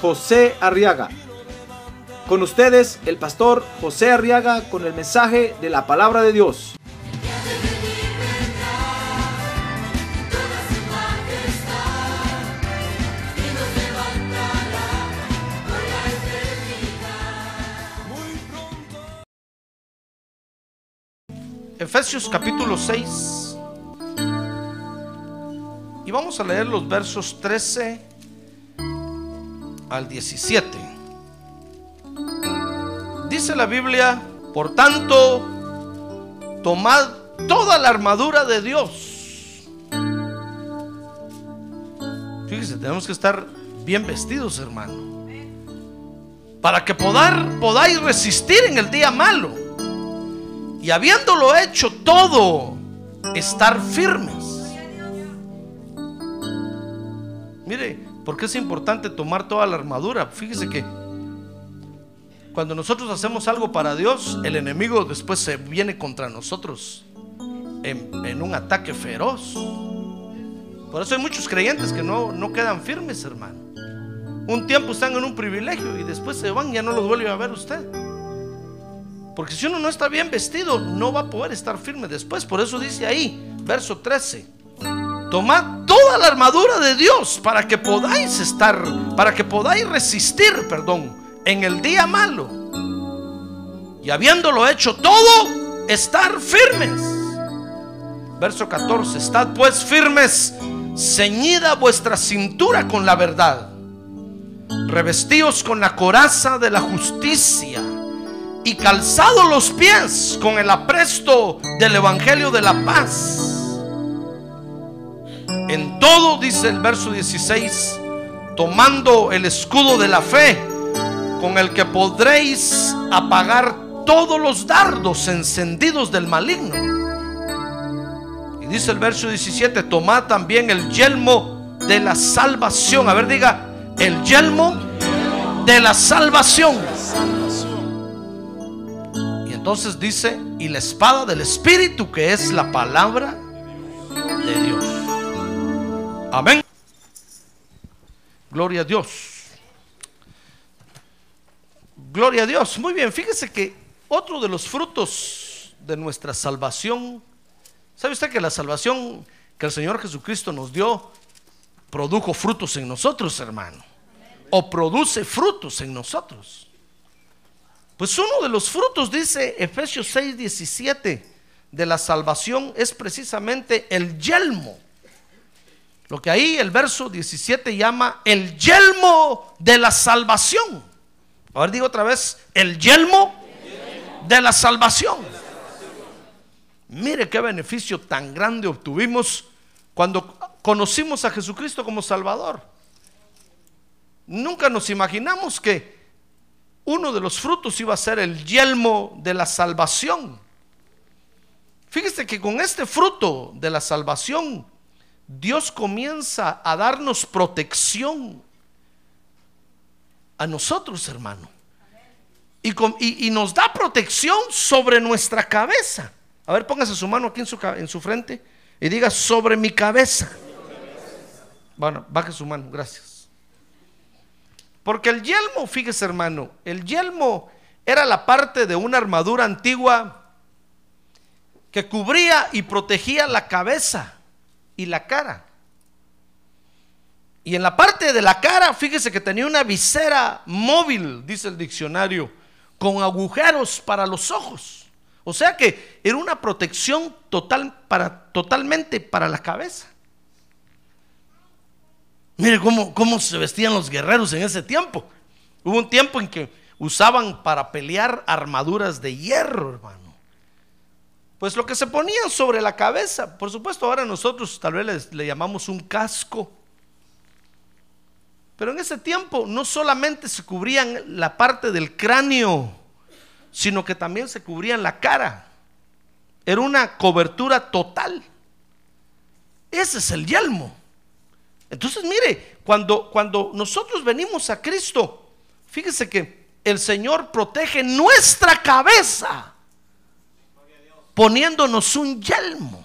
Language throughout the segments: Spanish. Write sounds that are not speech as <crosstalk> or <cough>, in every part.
José Arriaga. Con ustedes, el pastor José Arriaga con el mensaje de la palabra de Dios. Efesios capítulo 6. Y vamos a leer los versos 13 al 17. Dice la Biblia, por tanto, tomad toda la armadura de Dios. Fíjese, tenemos que estar bien vestidos, hermano. Para que podar, podáis resistir en el día malo. Y habiéndolo hecho todo, estar firmes. Mire, ¿por qué es importante tomar toda la armadura? Fíjese que cuando nosotros hacemos algo para Dios, el enemigo después se viene contra nosotros en, un ataque feroz. Por eso hay muchos creyentes que no, no quedan firmes, hermano. Un tiempo están en un privilegio y después se van ya no los vuelve a ver usted. Porque si uno no está bien vestido, no va a poder estar firme después. Por eso dice ahí, verso 13. Tomad toda la armadura de Dios para que podáis estar, para que podáis resistir, perdón, en el día malo. Y habiéndolo hecho todo, estar firmes. Verso 14. Estad pues firmes, ceñida vuestra cintura con la verdad. Revestíos con la coraza de la justicia y calzado los pies con el apresto del Evangelio de la paz. En todo, dice el verso 16, tomando el escudo de la fe, con el que podréis apagar todos los dardos encendidos del maligno. Y dice el verso 17, tomad también el yelmo de la salvación. A ver, diga, el yelmo de la salvación. Y entonces dice, y la espada del Espíritu, que es la palabra de Dios. Amén. Gloria a Dios. Gloria a Dios. Muy bien, fíjese que otro de los frutos de nuestra salvación, ¿sabe usted que la salvación que el Señor Jesucristo nos dio produjo frutos en nosotros, hermano? O produce frutos en nosotros. Pues uno de los frutos, dice Efesios 6, 17, de la salvación es precisamente el yelmo. Lo que ahí el verso 17 llama el yelmo de la salvación. A ver, digo otra vez, el yelmo de la salvación. Mire qué beneficio tan grande obtuvimos cuando conocimos a Jesucristo como Salvador. Nunca nos imaginamos que uno de los frutos iba a ser el yelmo de la salvación. Fíjese que con este fruto de la salvación, Dios comienza a darnos protección a nosotros, hermano. Y, nos da protección sobre nuestra cabeza. A ver, póngase su mano aquí en su, en su frente y diga sobre mi cabeza. Bueno, baje su mano, gracias. Porque el yelmo, fíjese hermano, el yelmo era la parte de una armadura antigua que cubría y protegía la cabeza y la cara. Y en la parte de la cara, fíjese que tenía una visera móvil, dice el diccionario, con agujeros para los ojos. O sea que era una protección total para, totalmente para la cabeza. Mire cómo, cómo se vestían los guerreros en ese tiempo. Hubo un tiempo en que usaban para pelear armaduras de hierro, hermano. Pues lo que se ponían sobre la cabeza, por supuesto, ahora nosotros tal vez le llamamos un casco. Pero en ese tiempo no solamente se cubrían la parte del cráneo, sino que también se cubrían la cara. Era una cobertura total. Ese es el yelmo. Entonces, mire, cuando, cuando nosotros venimos a Cristo, fíjese que el Señor protege nuestra cabeza poniéndonos un yelmo.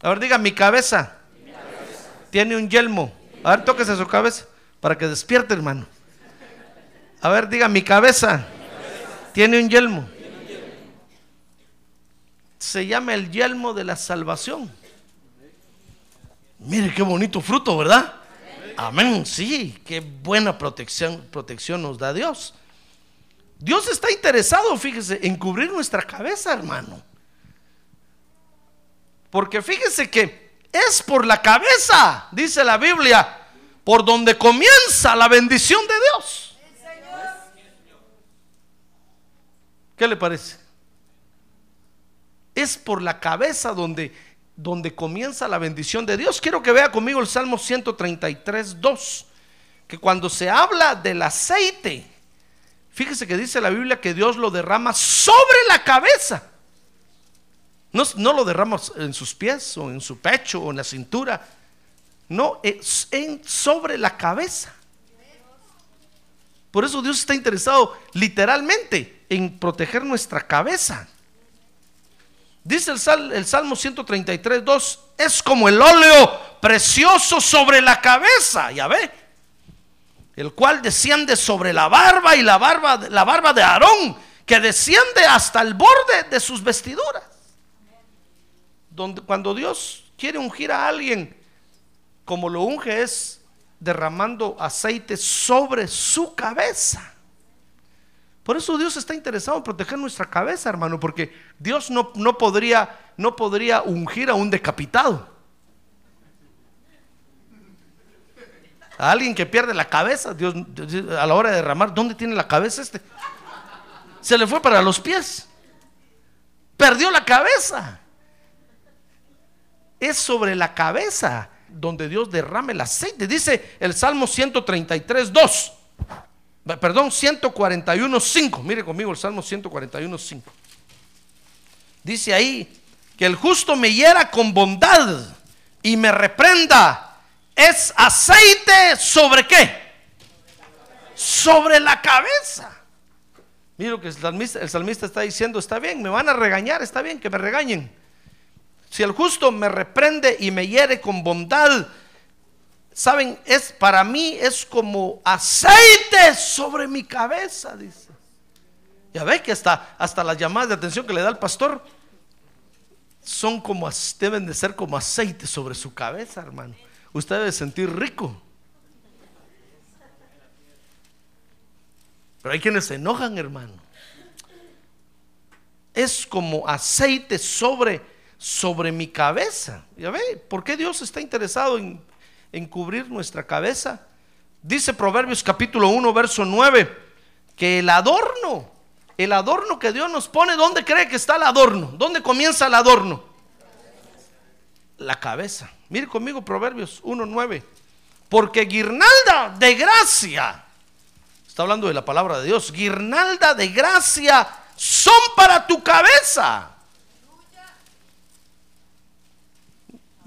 A ver, diga, mi cabeza, tiene un yelmo. A ver, tóquese su cabeza para que despierte, hermano. A ver, diga, mi cabeza, tiene un yelmo. Se llama el yelmo de la salvación. Mire qué bonito fruto, ¿verdad? Amén, sí, qué buena protección, protección nos da Dios. Dios está interesado, fíjese, en cubrir nuestra cabeza, hermano. Porque fíjese que es por la cabeza, dice la Biblia, por donde comienza la bendición de Dios. ¿Qué le parece? Es por la cabeza donde, donde comienza la bendición de Dios. Quiero que vea conmigo el Salmo 133, 2, que cuando se habla del aceite, fíjese que dice la Biblia que Dios lo derrama sobre la cabeza. No, no lo derrama en sus pies o en su pecho o en la cintura. No, es sobre la cabeza. Por eso Dios está interesado literalmente en proteger nuestra cabeza. Dice el, sal, el Salmo 133, 2, es como el óleo precioso sobre la cabeza, ya ve, el cual desciende sobre la barba y la barba, la barba de Aarón, que desciende hasta el borde de sus vestiduras. Donde, cuando Dios quiere ungir a alguien, como lo unge es derramando aceite sobre su cabeza. Por eso Dios está interesado en proteger nuestra cabeza, hermano, porque Dios no, no, podría, no podría ungir a un decapitado. A alguien que pierde la cabeza, Dios a la hora de derramar, ¿dónde tiene la cabeza este? Se le fue para los pies. Perdió la cabeza. Es sobre la cabeza donde Dios derrame el aceite. Dice el Salmo 133, 2 perdón, 141, 5. Mire conmigo el Salmo 141, 5. Dice ahí que el justo me hiera con bondad y me reprenda. Es aceite sobre qué? Sobre la cabeza. Mira lo que el salmista, está diciendo, está bien, me van a regañar, está bien que me regañen. Si el justo me reprende y me hiere con bondad, saben, es para mí es como aceite sobre mi cabeza, dice. Ya ve que hasta, hasta las llamadas de atención que le da el pastor son como, deben de ser como aceite sobre su cabeza, hermano. Usted debe sentir rico. Pero hay quienes se enojan, hermano. Es como aceite sobre, sobre mi cabeza. Ya ve, ¿por qué Dios está interesado en en cubrir nuestra cabeza. Dice Proverbios capítulo 1, verso 9, que el adorno, el adorno que Dios nos pone, ¿dónde cree que está el adorno? ¿Dónde comienza el adorno? La cabeza. Mire conmigo Proverbios 1, 9. Porque guirnalda de gracia, está hablando de la palabra de Dios, guirnalda de gracia son para tu cabeza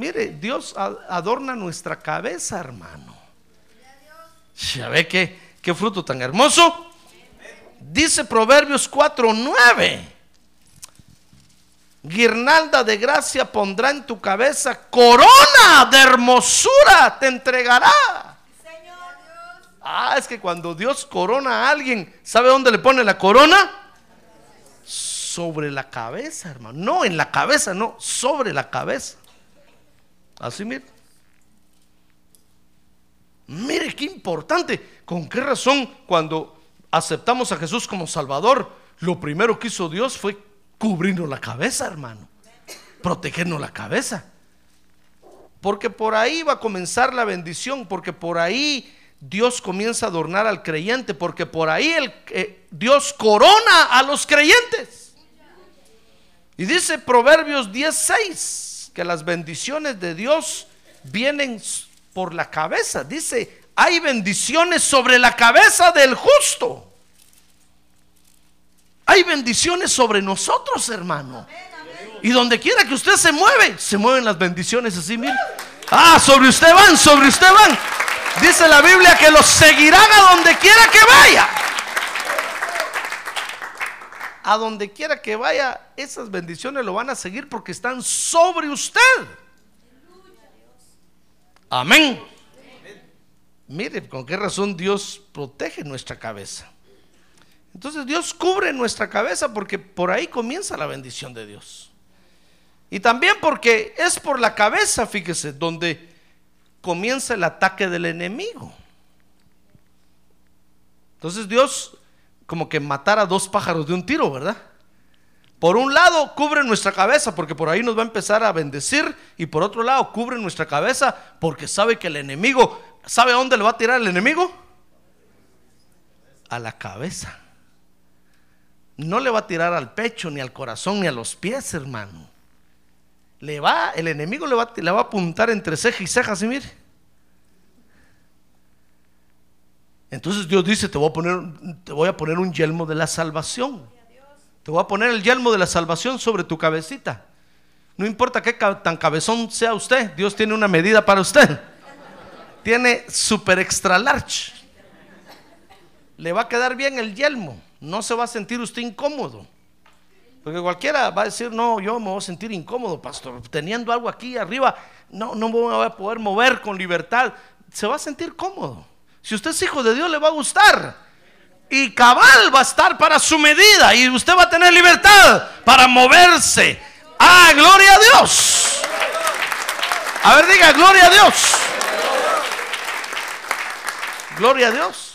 Mire, Dios adorna nuestra cabeza, hermano. ¿Ya ve qué, qué fruto tan hermoso? Dice Proverbios 4:9. Guirnalda de gracia pondrá en tu cabeza, corona de hermosura te entregará. Ah, es que cuando Dios corona a alguien, ¿sabe dónde le pone la corona? Sobre la cabeza, hermano. No en la cabeza, no, sobre la cabeza. Así mire. Mire qué importante. ¿Con qué razón cuando aceptamos a Jesús como Salvador, lo primero que hizo Dios fue cubrirnos la cabeza, hermano? Protegernos la cabeza. Porque por ahí va a comenzar la bendición, porque por ahí Dios comienza a adornar al creyente, porque por ahí el, eh, Dios corona a los creyentes. Y dice Proverbios 16 que las bendiciones de Dios vienen por la cabeza. Dice, hay bendiciones sobre la cabeza del justo. Hay bendiciones sobre nosotros, hermano. Y donde quiera que usted se mueve, se mueven las bendiciones así, mire. Ah, sobre usted van, sobre usted van. Dice la Biblia que los seguirán a donde quiera que vaya. A donde quiera que vaya, esas bendiciones lo van a seguir porque están sobre usted. Amén. Mire, con qué razón Dios protege nuestra cabeza. Entonces Dios cubre nuestra cabeza porque por ahí comienza la bendición de Dios. Y también porque es por la cabeza, fíjese, donde comienza el ataque del enemigo. Entonces Dios como que matara dos pájaros de un tiro, ¿verdad? Por un lado cubre nuestra cabeza porque por ahí nos va a empezar a bendecir y por otro lado cubre nuestra cabeza porque sabe que el enemigo, ¿sabe a dónde le va a tirar el enemigo? A la cabeza. No le va a tirar al pecho, ni al corazón, ni a los pies, hermano. Le va, el enemigo le va, a apuntar entre ceja y ceja, ¿sí mire? Entonces Dios dice, te voy a poner, te voy a poner un yelmo de la salvación. Te voy a poner el yelmo de la salvación sobre tu cabecita. No importa qué tan cabezón sea usted, Dios tiene una medida para usted. Tiene super extra large. Le va a quedar bien el yelmo. No se va a sentir usted incómodo. Porque cualquiera va a decir, no, yo me voy a sentir incómodo, pastor. Teniendo algo aquí arriba, no, no me voy a poder mover con libertad. Se va a sentir cómodo. Si usted es hijo de Dios, le va a gustar. Y cabal va a estar para su medida. Y usted va a tener libertad para moverse. Ah, gloria a Dios. A ver, diga, gloria a Dios. Gloria a Dios.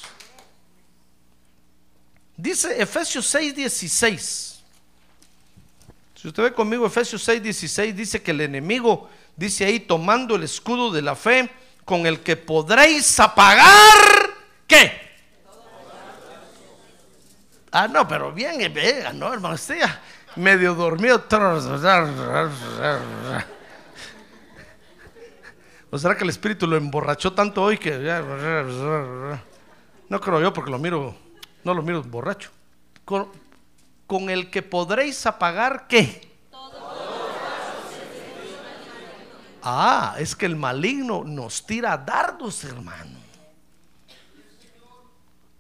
Dice Efesios 6:16. Si usted ve conmigo Efesios 6:16, dice que el enemigo, dice ahí, tomando el escudo de la fe, con el que podréis apagar, ¿qué? Ah, no, pero bien, venga, no, hermano, estoy medio dormido. ¿O será que el espíritu lo emborrachó tanto hoy que... No creo yo porque lo miro, no lo miro borracho. Con, con el que podréis apagar, ¿qué? Ah, es que el maligno nos tira dardos, hermano.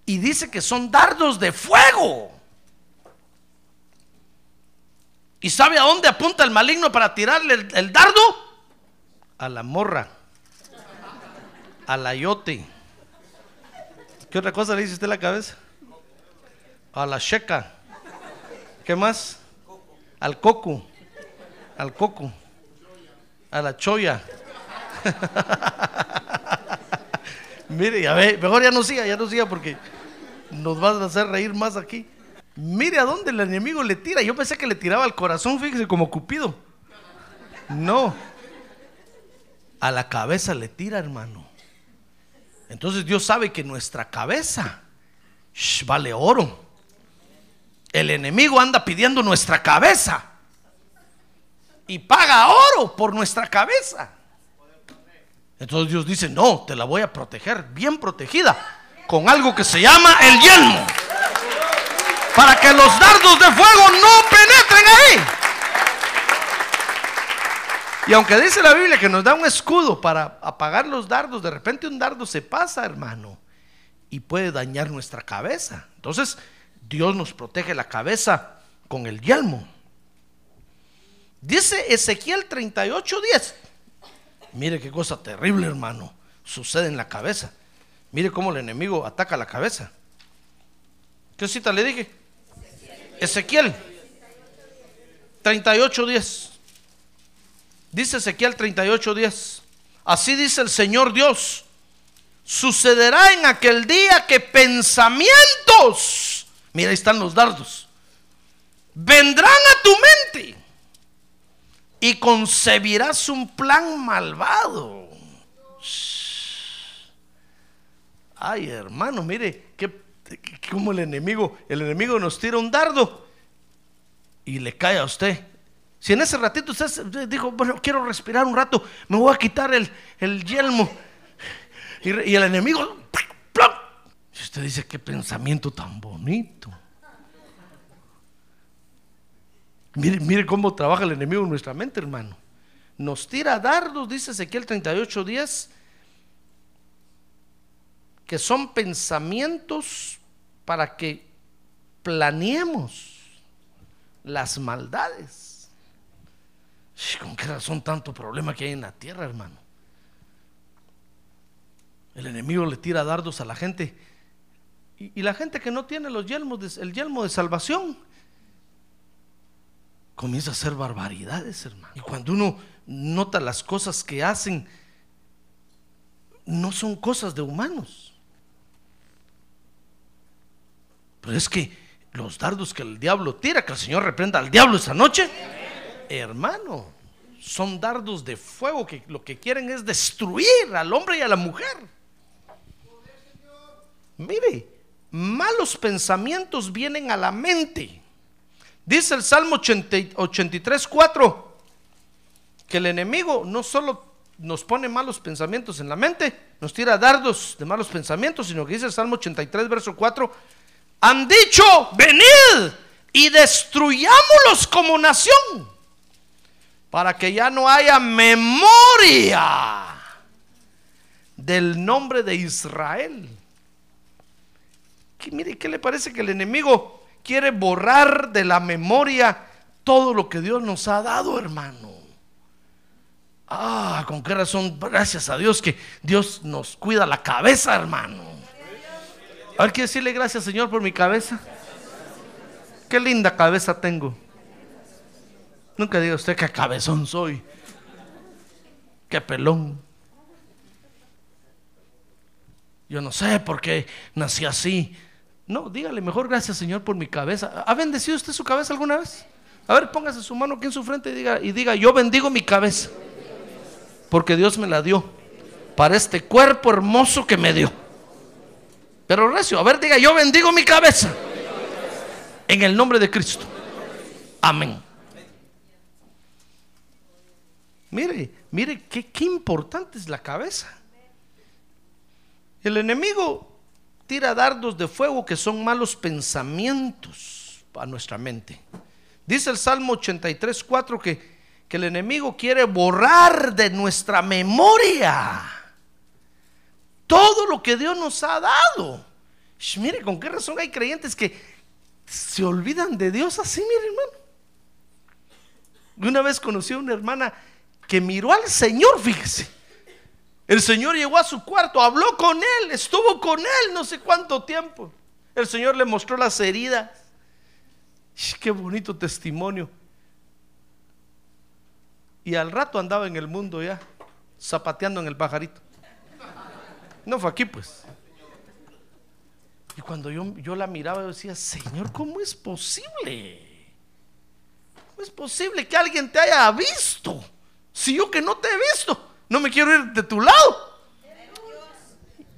Y dice que son dardos de fuego. ¿Y sabe a dónde apunta el maligno para tirarle el, dardo? A la morra. A la yote. ¿Qué otra cosa le dice usted a la cabeza? A la checa. ¿Qué más? Al coco. Al coco a la choya. <laughs> Mire, ya ve, mejor ya no siga, ya no siga porque nos van a hacer reír más aquí. Mire a dónde el enemigo le tira. Yo pensé que le tiraba al corazón, fíjese, como Cupido. No. A la cabeza le tira, hermano. Entonces Dios sabe que nuestra cabeza vale oro. El enemigo anda pidiendo nuestra cabeza y paga oro por nuestra cabeza. Entonces Dios dice, no, te la voy a proteger, bien protegida, con algo que se llama el yelmo. Para que los dardos de fuego no penetren ahí. Y aunque dice la Biblia que nos da un escudo para apagar los dardos, de repente un dardo se pasa, hermano, y puede dañar nuestra cabeza. Entonces, Dios nos protege la cabeza con el yelmo. Dice Ezequiel 38, 10. Mire qué cosa terrible, hermano. Sucede en la cabeza. Mire cómo el enemigo ataca la cabeza. ¿Qué cita le dije? Ezequiel 38, 10. Dice Ezequiel 38, 10. Así dice el Señor Dios. Sucederá en aquel día que pensamientos, mira, ahí están los dardos, vendrán a tu mente y concebirás un plan malvado. Ay, hermano, mire, que, como el enemigo, el enemigo nos tira un dardo y le cae a usted. Si en ese ratito usted dijo, bueno, quiero respirar un rato, me voy a quitar el, el yelmo. Y, el enemigo. Usted dice, qué pensamiento tan bonito. Mire, mire cómo trabaja el enemigo en nuestra mente, hermano. Nos tira dardos, dice Ezequiel 38 días, que son pensamientos para que planeemos las maldades. ¿Con qué razón tanto problema que hay en la tierra, hermano? El enemigo le tira dardos a la gente. Y, la gente que no tiene los yelmos el yelmo de salvación comienza a hacer barbaridades, hermano. Y cuando uno nota las cosas que hacen, no son cosas de humanos. Pero es que los dardos que el diablo tira, que el Señor reprenda al diablo esta noche, hermano, son dardos de fuego que lo que quieren es destruir al hombre y a la mujer. Mire, malos pensamientos vienen a la mente. Dice el Salmo 80 83, 4, que el enemigo no solo nos pone malos pensamientos en la mente, nos tira dardos de malos pensamientos, sino que dice el Salmo 83, verso 4, han dicho, venid y destruyámoslos como nación, para que ya no haya memoria del nombre de Israel. Mire, ¿qué le parece que el enemigo quiere borrar de la memoria todo lo que Dios nos ha dado, hermano? Ah, con qué razón, gracias a Dios que Dios nos cuida la cabeza, hermano. A ver, quiero decirle gracias, Señor, por mi cabeza. Qué linda cabeza tengo. Nunca diga usted qué cabezón soy. Qué pelón. Yo no sé por qué nací así. No, dígale mejor gracias Señor por mi cabeza. ¿Ha bendecido usted su cabeza alguna vez? A ver, póngase su mano aquí en su frente y diga, y diga, yo bendigo mi cabeza. Porque Dios me la dio. Para este cuerpo hermoso que me dio. Pero recio, a ver, diga, yo bendigo mi cabeza. En el nombre de Cristo. Amén. Mire, mire qué, qué importante es la cabeza. El enemigo tira dardos de fuego que son malos pensamientos a nuestra mente. Dice el Salmo 83, 4 que, el enemigo quiere borrar de nuestra memoria todo lo que Dios nos ha dado. Mire, con qué razón hay creyentes que se olvidan de Dios así, mire hermano. Una vez conocí a una hermana que miró al Señor, fíjese. El Señor llegó a su cuarto, habló con él, estuvo con él no sé cuánto tiempo. El Señor le mostró las heridas. Qué bonito testimonio. Y al rato andaba en el mundo ya, zapateando en el pajarito. No fue aquí pues. Y cuando yo, yo la miraba, yo decía, Señor, ¿cómo es posible? ¿Cómo es posible que alguien te haya visto? Si yo que no te he visto, no me quiero ir de tu lado.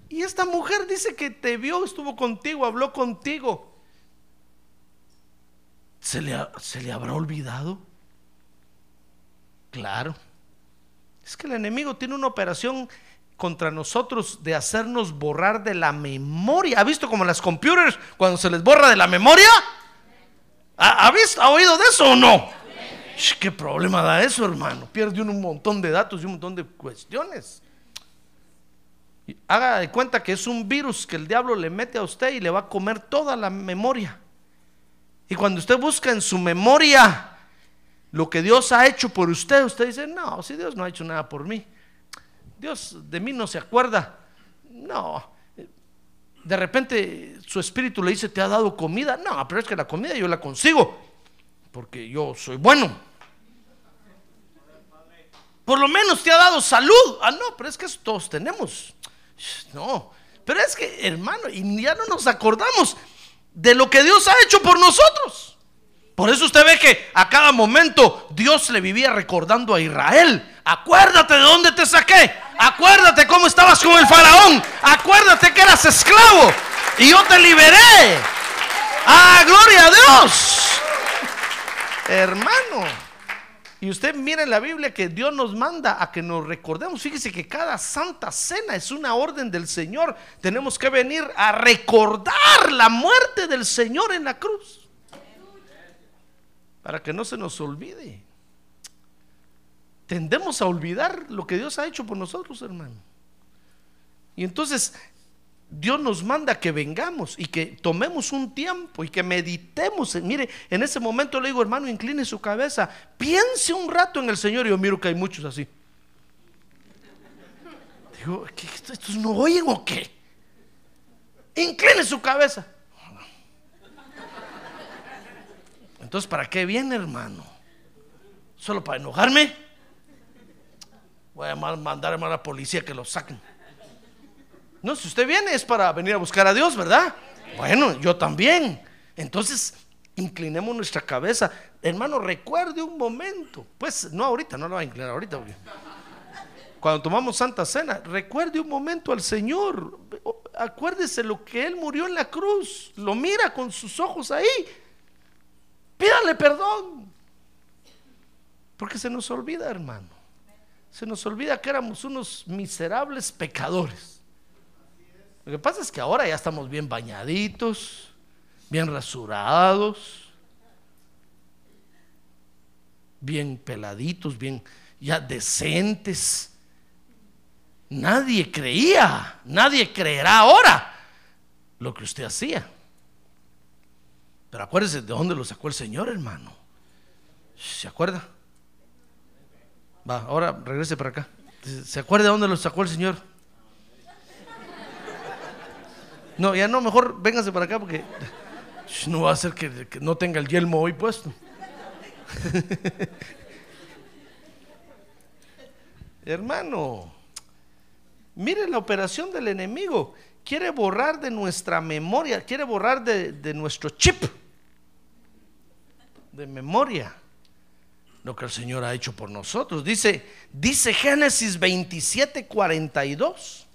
Y esta mujer dice que te vio, estuvo contigo, habló contigo. ¿Se le, se le habrá olvidado? Claro. Es que el enemigo tiene una operación contra nosotros de hacernos borrar de la memoria. ¿Ha visto como las computers cuando se les borra de la memoria? ¿Ha, ha visto, ha oído de eso o no? ¿Qué problema da eso, hermano? Pierde uno un montón de datos y un montón de cuestiones. Haga de cuenta que es un virus que el diablo le mete a usted y le va a comer toda la memoria. Y cuando usted busca en su memoria lo que Dios ha hecho por usted, usted dice, no, si Dios no ha hecho nada por mí. Dios de mí no se acuerda. No. De repente su espíritu le dice, ¿te ha dado comida? No, pero es que la comida yo la consigo. Porque yo soy bueno. Por lo menos te ha dado salud. Ah, no, pero es que todos tenemos. No, pero es que, hermano, y ya no nos acordamos de lo que Dios ha hecho por nosotros. Por eso usted ve que a cada momento Dios le vivía recordando a Israel. Acuérdate de dónde te saqué. Acuérdate cómo estabas con el faraón. Acuérdate que eras esclavo. Y yo te liberé. Ah, gloria a Dios. Hermano. Y usted mire en la Biblia que Dios nos manda a que nos recordemos. Fíjese que cada santa cena es una orden del Señor. Tenemos que venir a recordar la muerte del Señor en la cruz. Para que no se nos olvide. Tendemos a olvidar lo que Dios ha hecho por nosotros, hermano. Y entonces Dios nos manda que vengamos y que tomemos un tiempo y que meditemos. Mire, en ese momento le digo, hermano, incline su cabeza, piense un rato en el Señor. Y yo miro que hay muchos así. Digo, ¿estos no oyen o qué? Incline su cabeza. Entonces, ¿para qué viene, hermano? ¿Solo para enojarme? Voy a mandar a la policía que lo saquen. No, si usted viene es para venir a buscar a Dios, ¿verdad? Bueno, yo también. Entonces, inclinemos nuestra cabeza. Hermano, recuerde un momento. Pues no ahorita, no lo va a inclinar ahorita. Cuando tomamos Santa Cena, recuerde un momento al Señor. Acuérdese lo que Él murió en la cruz. Lo mira con sus ojos ahí. Pídale perdón. Porque se nos olvida, hermano. Se nos olvida que éramos unos miserables pecadores lo que pasa es que ahora ya estamos bien bañaditos, bien rasurados, bien peladitos, bien ya decentes. Nadie creía, nadie creerá ahora lo que usted hacía. Pero acuérdese de dónde lo sacó el Señor, hermano. ¿Se acuerda? Va, ahora regrese para acá. ¿Se acuerda de dónde lo sacó el Señor? No, ya no, mejor véngase para acá porque no va a ser que, no tenga el yelmo hoy puesto. <laughs> Hermano, mire la operación del enemigo. Quiere borrar de nuestra memoria, quiere borrar de, de nuestro chip de memoria lo que el Señor ha hecho por nosotros. Dice, dice Génesis 27, 42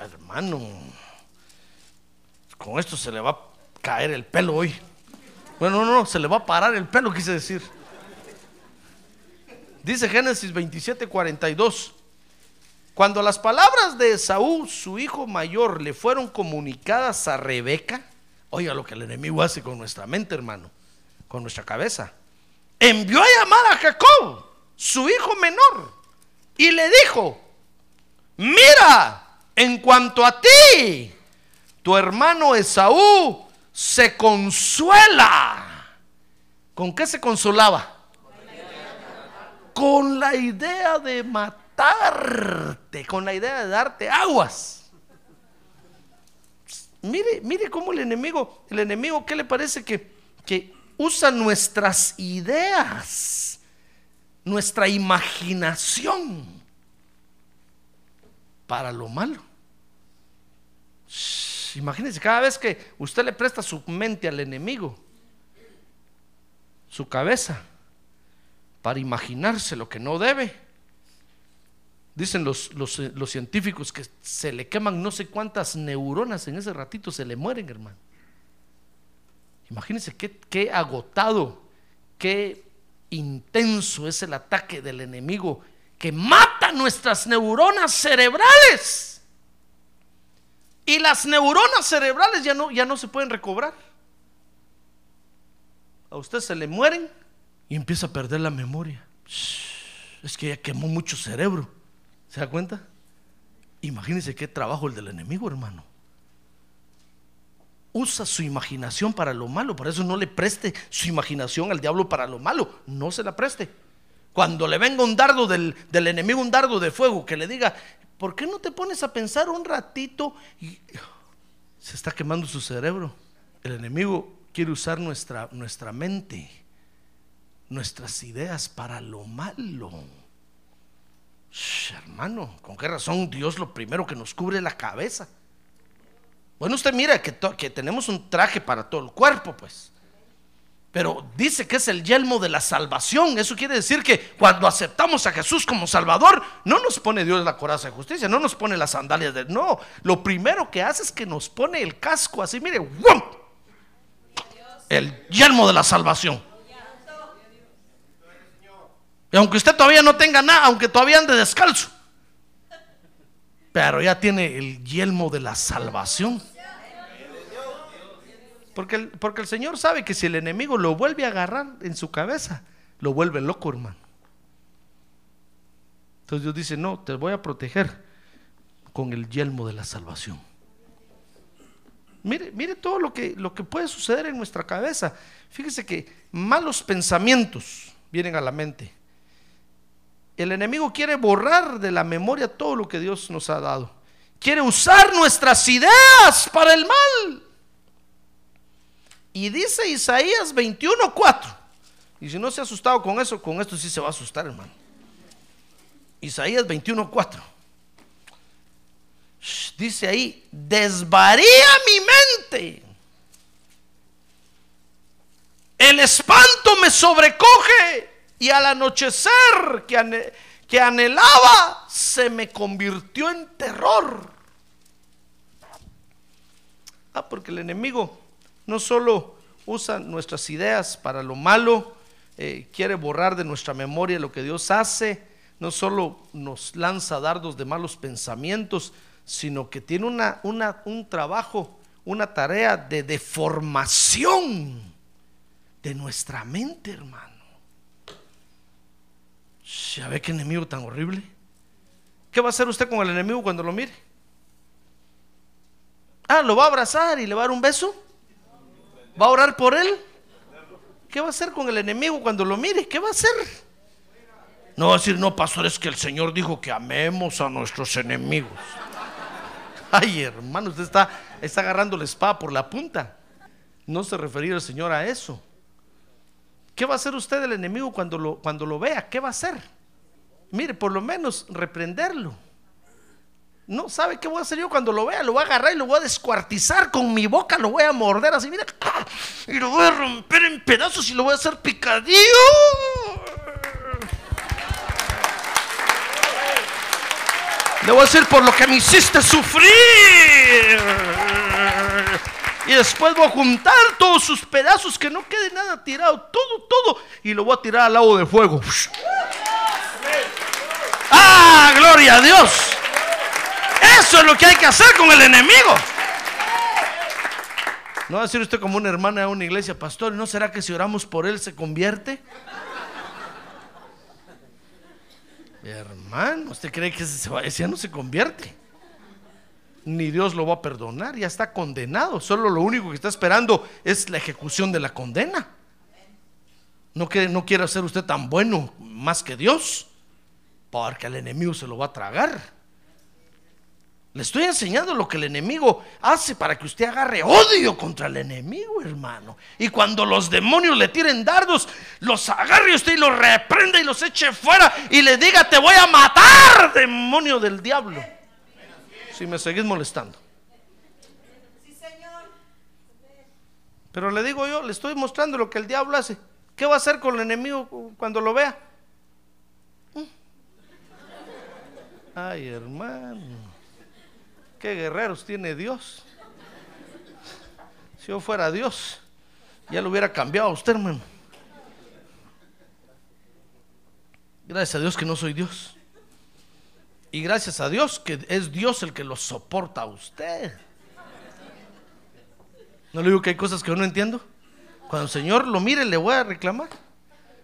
hermano, con esto se le va a caer el pelo hoy. Bueno, no, no, se le va a parar el pelo, quise decir. Dice Génesis 27, 42. Cuando las palabras de Saúl, su hijo mayor, le fueron comunicadas a Rebeca, oiga lo que el enemigo hace con nuestra mente, hermano, con nuestra cabeza. Envió a llamar a Jacob, su hijo menor, y le dijo, mira, en cuanto a ti, tu hermano Esaú se consuela. ¿Con qué se consolaba? Con la idea de matarte, con la idea de darte aguas. Mire, mire cómo el enemigo, el enemigo, ¿qué le parece que, que usa nuestras ideas, nuestra imaginación para lo malo? Imagínense, cada vez que usted le presta su mente al enemigo, su cabeza, para imaginarse lo que no debe, dicen los, los, científicos que se le queman no sé cuántas neuronas en ese ratito, se le mueren, hermano. Imagínense qué, qué agotado, qué intenso es el ataque del enemigo que mata nuestras neuronas cerebrales. Y las neuronas cerebrales ya no, ya no se pueden recobrar. A usted se le mueren y empieza a perder la memoria. Es que ya quemó mucho cerebro. ¿Se da cuenta? Imagínense qué trabajo el del enemigo, hermano. Usa su imaginación para lo malo. Por eso no le preste su imaginación al diablo para lo malo. No se la preste. Cuando le venga un dardo del, del enemigo, un dardo de fuego, que le diga, ¿por qué no te pones a pensar un ratito? Y se está quemando su cerebro. El enemigo quiere usar nuestra, nuestra mente, nuestras ideas para lo malo. hermano, ¿con qué razón Dios lo primero que nos cubre la cabeza? Bueno, usted mira que, que tenemos un traje para todo el cuerpo, pues pero dice que es el yelmo de la salvación. Eso quiere decir que cuando aceptamos a Jesús como Salvador, no nos pone Dios la coraza de justicia, no nos pone las sandalias de... No, lo primero que hace es que nos pone el casco así, mire, El yelmo de la salvación. Y aunque usted todavía no tenga nada, aunque todavía ande descalzo, pero ya tiene el yelmo de la salvación. Porque el, porque el Señor sabe que si el enemigo lo vuelve a agarrar en su cabeza, lo vuelve loco, hermano. Entonces Dios dice, no, te voy a proteger con el yelmo de la salvación. Mire, mire todo lo que, lo que puede suceder en nuestra cabeza. Fíjese que malos pensamientos vienen a la mente. El enemigo quiere borrar de la memoria todo lo que Dios nos ha dado. Quiere usar nuestras ideas para el mal. Y dice Isaías 21:4. Y si no se ha asustado con eso, con esto sí se va a asustar, hermano. Isaías 21:4. Dice ahí, desvaría mi mente. El espanto me sobrecoge y al anochecer que, que anhelaba se me convirtió en terror. Ah, porque el enemigo no solo usa nuestras ideas para lo malo, eh, quiere borrar de nuestra memoria lo que Dios hace, no solo nos lanza dardos de malos pensamientos, sino que tiene una, un trabajo, una tarea de deformación de nuestra mente, hermano. ¿Ya ve qué enemigo tan horrible? ¿Qué va a hacer usted con el enemigo cuando lo mire? Ah, ¿lo va a abrazar y le va a dar un beso? ¿Va a orar por él? ¿Qué va a hacer con el enemigo cuando lo mire? ¿Qué va a hacer? No va a decir, no, pastor, es que el Señor dijo que amemos a nuestros enemigos. <laughs> Ay, hermano, usted está, está agarrando la espada por la punta. No se refería el Señor a eso. ¿Qué va a hacer usted el enemigo cuando lo, cuando lo vea? ¿Qué va a hacer? Mire, por lo menos reprenderlo. No sabe qué voy a hacer yo cuando lo vea. Lo voy a agarrar y lo voy a descuartizar con mi boca. Lo voy a morder así, mira. Y lo voy a romper en pedazos y lo voy a hacer picadillo. Le voy a decir por lo que me hiciste sufrir. Y después voy a juntar todos sus pedazos, que no quede nada tirado, todo, todo. Y lo voy a tirar al lago de fuego. ¡Ah, gloria a Dios! Eso es lo que hay que hacer con el enemigo. No va a decir usted como una hermana de una iglesia, pastor, ¿no será que si oramos por él se convierte? Hermano, ¿usted cree que ese no se convierte? Ni Dios lo va a perdonar, ya está condenado. Solo lo único que está esperando es la ejecución de la condena. No, que, no quiere ser usted tan bueno más que Dios, porque el enemigo se lo va a tragar. Le estoy enseñando lo que el enemigo hace para que usted agarre odio contra el enemigo, hermano. Y cuando los demonios le tiren dardos, los agarre usted y los reprenda y los eche fuera y le diga, te voy a matar, demonio del diablo. Si me seguís molestando. Pero le digo yo, le estoy mostrando lo que el diablo hace. ¿Qué va a hacer con el enemigo cuando lo vea? ¿Mm? Ay, hermano. ¿Qué guerreros tiene Dios? Si yo fuera Dios, ya lo hubiera cambiado a usted, hermano. Gracias a Dios que no soy Dios. Y gracias a Dios que es Dios el que lo soporta a usted. No le digo que hay cosas que yo no entiendo. Cuando el Señor lo mire, le voy a reclamar.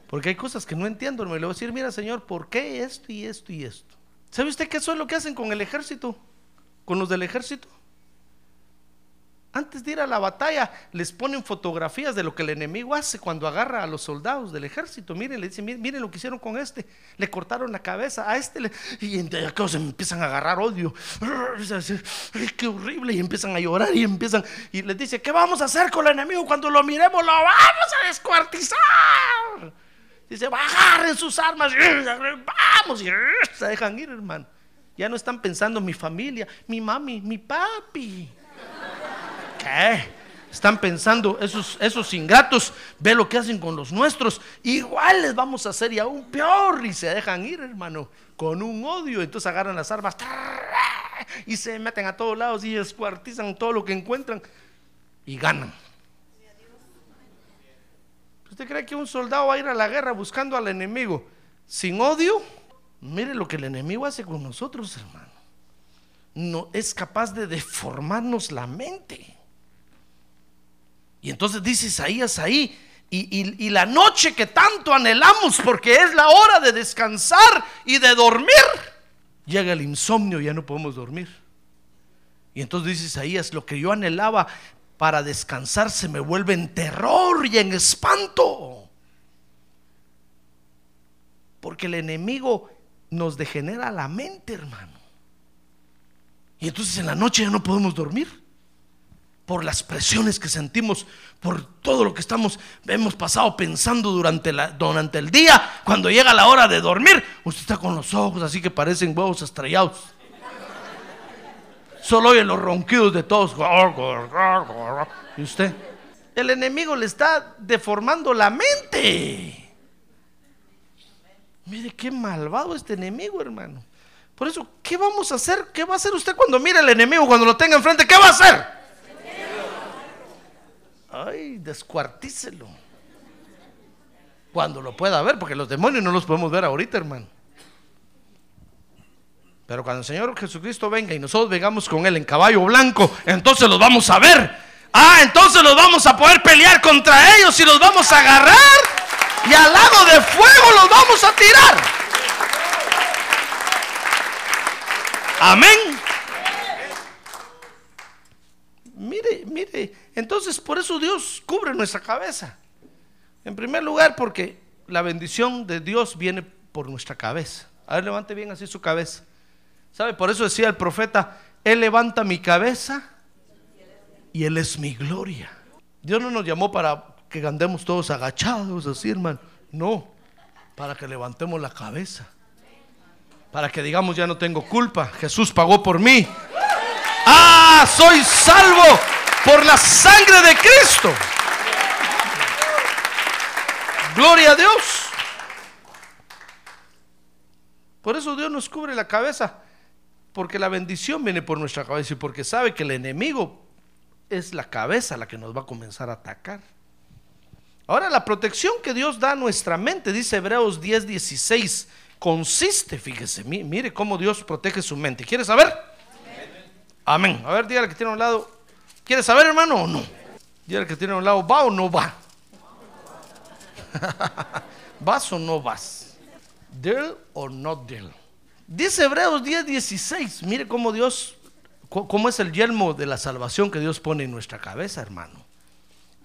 Porque hay cosas que no entiendo. Me le voy a decir, mira, Señor, ¿por qué esto y esto y esto? ¿Sabe usted que eso es lo que hacen con el ejército? Con los del ejército. Antes de ir a la batalla, les ponen fotografías de lo que el enemigo hace cuando agarra a los soldados del ejército. Miren, le dicen, miren, lo que hicieron con este. Le cortaron la cabeza a este. y entonces empiezan a agarrar odio. qué horrible. Y empiezan a llorar y empiezan. Y les dice, ¿qué vamos a hacer con el enemigo cuando lo miremos? Lo vamos a descuartizar. Dice, agarren sus armas. Vamos. Y se dejan ir, hermano. Ya no están pensando mi familia, mi mami, mi papi. ¿Qué? Están pensando esos, esos ingratos, ve lo que hacen con los nuestros, igual les vamos a hacer y aún peor y se dejan ir, hermano, con un odio. Entonces agarran las armas y se meten a todos lados y escuartizan todo lo que encuentran y ganan. ¿Usted cree que un soldado va a ir a la guerra buscando al enemigo? sin odio, mire lo que el enemigo hace con nosotros, hermano. No es capaz de deformarnos la mente. Y entonces dice Isaías ahí, y, y- y la noche que tanto anhelamos, porque es la hora de descansar y de dormir, llega el insomnio y ya no podemos dormir. Y entonces dice Isaías, lo que yo anhelaba para descansar se me vuelve en terror y en espanto. Porque el enemigo nos degenera la mente, hermano. Y entonces en la noche ya no podemos dormir. Por las presiones que sentimos, por todo lo que estamos, hemos pasado pensando durante, durante el día. Cuando llega la hora de dormir, usted está con los ojos así que parecen huevos estrellados. Solo oye los ronquidos de todos. ¿Y usted? El enemigo le está deformando la mente. Mire qué malvado este enemigo, hermano. Por eso, ¿qué vamos a hacer? ¿Qué va a hacer usted cuando mire al enemigo, cuando lo tenga enfrente? ¿Qué va a hacer? Ay, descuartícelo. Cuando lo pueda ver, porque los demonios no los podemos ver ahorita, hermano. Pero cuando el Señor Jesucristo venga y nosotros vengamos con Él en caballo blanco, entonces los vamos a ver. Ah, entonces los vamos a poder pelear contra ellos y los vamos a agarrar y al lago de fuego los vamos a tirar. Amén. Mire, mire, entonces por eso Dios cubre nuestra cabeza. En primer lugar, porque la bendición de Dios viene por nuestra cabeza. A ver, levante bien así su cabeza. ¿Sabe? Por eso decía el profeta, Él levanta mi cabeza y Él es mi gloria. Dios no nos llamó para que andemos todos agachados así, hermano. No, para que levantemos la cabeza. Para que digamos, ya no tengo culpa. Jesús pagó por mí. Ah, soy salvo por la sangre de Cristo. Gloria a Dios. Por eso Dios nos cubre la cabeza. Porque la bendición viene por nuestra cabeza y porque sabe que el enemigo es la cabeza la que nos va a comenzar a atacar. Ahora, la protección que Dios da a nuestra mente, dice Hebreos 10, 16, consiste, fíjese, mi- mire cómo Dios protege su mente. ¿Quiere saber? Amén. A ver, dígale que tiene a un lado. ¿Quiere saber, hermano, o no? Dígale que tiene a un lado, ¿va o no va? <laughs> ¿Vas o no vas? ¿Deal o no deal? Dice Hebreos 10, 16. Mire cómo Dios, cómo es el yelmo de la salvación que Dios pone en nuestra cabeza, hermano.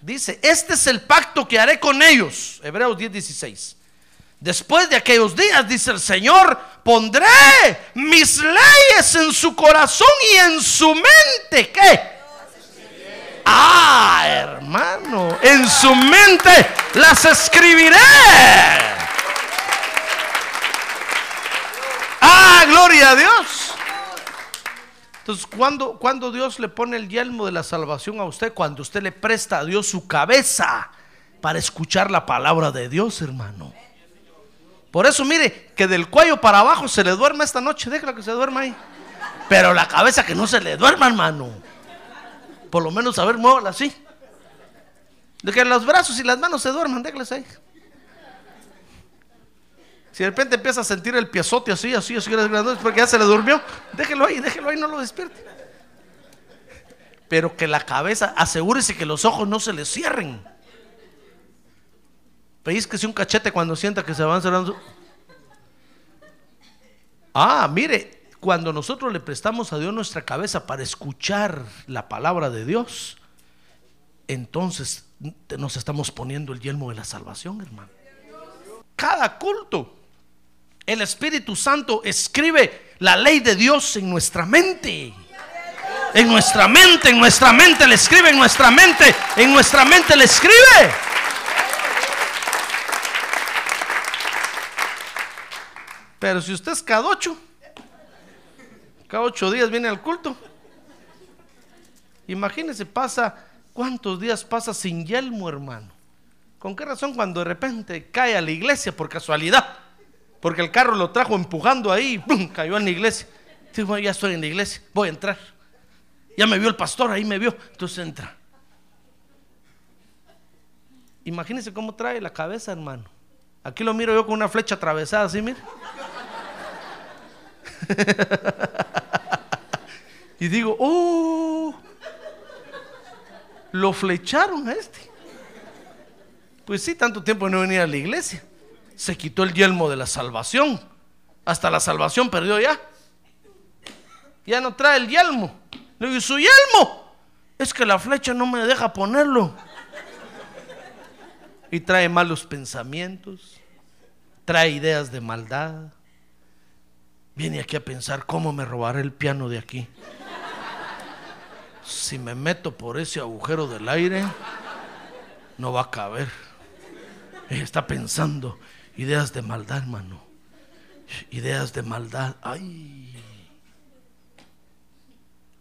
Dice, este es el pacto que haré con ellos. Hebreos 10, 16. Después de aquellos días, dice el Señor, pondré mis leyes en su corazón y en su mente. ¿Qué? Ah, hermano, en su mente las escribiré. Ah, gloria a Dios. Entonces, cuando, cuando Dios le pone el yelmo de la salvación a usted, cuando usted le presta a Dios su cabeza para escuchar la palabra de Dios, hermano. Por eso, mire, que del cuello para abajo se le duerma esta noche, déjala que se duerma ahí. Pero la cabeza que no se le duerma, hermano. Por lo menos, a ver, muévala así. De que los brazos y las manos se duerman, déjales ahí. Si de repente empieza a sentir el piezote así, así, así, grandote, porque ya se le durmió, déjelo ahí, déjelo ahí, no lo despierte. Pero que la cabeza, asegúrese que los ojos no se le cierren. Pellizquese un cachete cuando sienta que se van cerrando. Ah, mire, cuando nosotros le prestamos a Dios nuestra cabeza para escuchar la palabra de Dios, entonces nos estamos poniendo el yelmo de la salvación, hermano. Cada culto, el Espíritu Santo escribe la ley de Dios en nuestra mente. En nuestra mente, en nuestra mente le escribe, en nuestra mente, en nuestra mente le escribe. Pero si usted es cada ocho, cada ocho días viene al culto. Imagínese, pasa, ¿cuántos días pasa sin yelmo, hermano? ¿Con qué razón cuando de repente cae a la iglesia por casualidad? Porque el carro lo trajo empujando ahí, y ¡pum! cayó en la iglesia. Bueno, ya estoy en la iglesia, voy a entrar. Ya me vio el pastor, ahí me vio, entonces entra. Imagínese cómo trae la cabeza, hermano. Aquí lo miro yo con una flecha atravesada, así, mire. <laughs> y digo, oh, lo flecharon a este. Pues sí, tanto tiempo no venía a la iglesia. Se quitó el yelmo de la salvación. Hasta la salvación perdió ya. Ya no trae el yelmo. Le digo, ¿y su yelmo? Es que la flecha no me deja ponerlo. Y trae malos pensamientos. Trae ideas de maldad. Viene aquí a pensar cómo me robaré el piano de aquí. Si me meto por ese agujero del aire, no va a caber. Está pensando ideas de maldad, hermano. Ideas de maldad. Ay.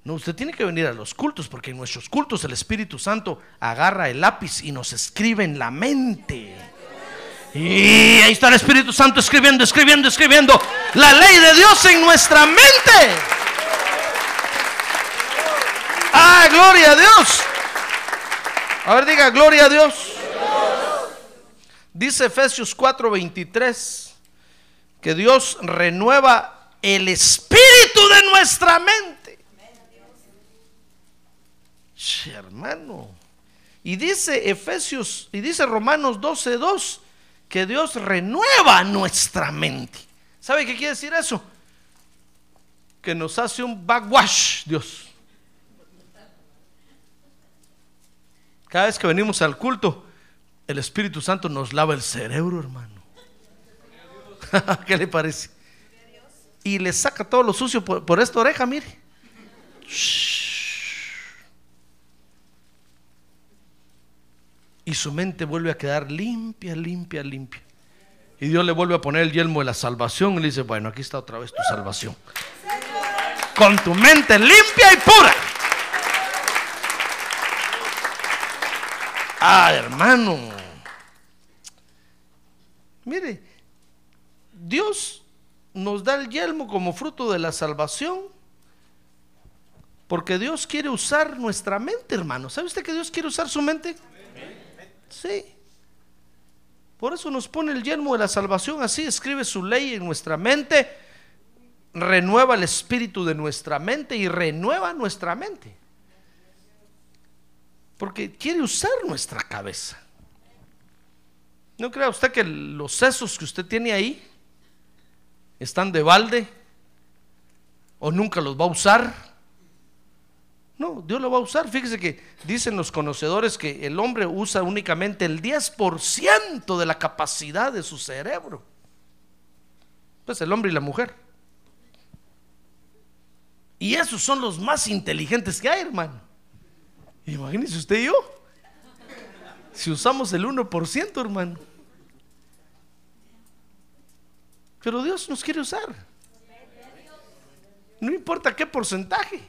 No, usted tiene que venir a los cultos porque en nuestros cultos el Espíritu Santo agarra el lápiz y nos escribe en la mente. Y ahí está el Espíritu Santo escribiendo, escribiendo, escribiendo la ley de Dios en nuestra mente. Ah, gloria a Dios. A ver, diga, gloria a Dios. Dice Efesios 4:23 que Dios renueva el espíritu de nuestra mente. hermano. Y dice Efesios, y dice Romanos 12:2 que Dios renueva nuestra mente. ¿Sabe qué quiere decir eso? Que nos hace un backwash, Dios. Cada vez que venimos al culto, el Espíritu Santo nos lava el cerebro, hermano. <laughs> ¿Qué le parece? Y le saca todo lo sucio por, esta oreja, mire. Y su mente vuelve a quedar limpia, limpia, limpia. Y Dios le vuelve a poner el yelmo de la salvación y le dice, bueno, aquí está otra vez tu salvación. Con tu mente limpia y pura. Ah, hermano. Mire, Dios nos da el yelmo como fruto de la salvación. Porque Dios quiere usar nuestra mente, hermano. ¿Sabe usted que Dios quiere usar su mente? Sí. Por eso nos pone el yelmo de la salvación así, escribe su ley en nuestra mente, renueva el espíritu de nuestra mente y renueva nuestra mente. Porque quiere usar nuestra cabeza. ¿No crea usted que los sesos que usted tiene ahí están de balde? ¿O nunca los va a usar? No, Dios lo va a usar. Fíjese que dicen los conocedores que el hombre usa únicamente el 10% de la capacidad de su cerebro. Pues el hombre y la mujer. Y esos son los más inteligentes que hay, hermano. Imagínese usted y yo. Si usamos el 1%, hermano. Pero Dios nos quiere usar. No importa qué porcentaje.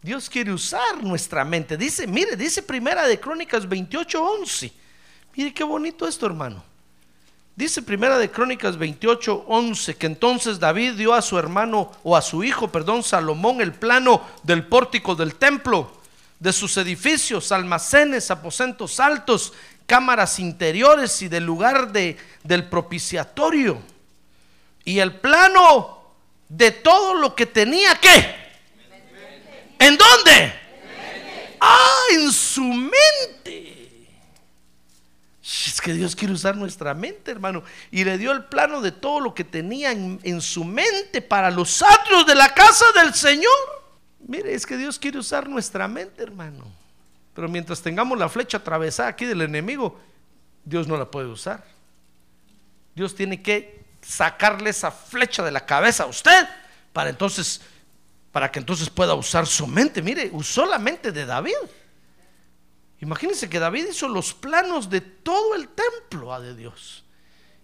Dios quiere usar nuestra mente. Dice, mire, dice Primera de Crónicas 28, 11. Mire qué bonito esto, hermano. Dice Primera de Crónicas 28, 11 que entonces David dio a su hermano o a su hijo, perdón, Salomón el plano del pórtico del templo de sus edificios, almacenes, aposentos altos, cámaras interiores y del lugar de, del propiciatorio. Y el plano de todo lo que tenía que. ¿En dónde? Ah, en su mente. Es que Dios quiere usar nuestra mente, hermano. Y le dio el plano de todo lo que tenía en, en su mente para los atrios de la casa del Señor. Mire, es que Dios quiere usar nuestra mente, hermano. Pero mientras tengamos la flecha atravesada aquí del enemigo, Dios no la puede usar. Dios tiene que sacarle esa flecha de la cabeza a usted para entonces para que entonces pueda usar su mente. Mire, usó la mente de David. Imagínense que David hizo los planos de todo el templo ah, de Dios.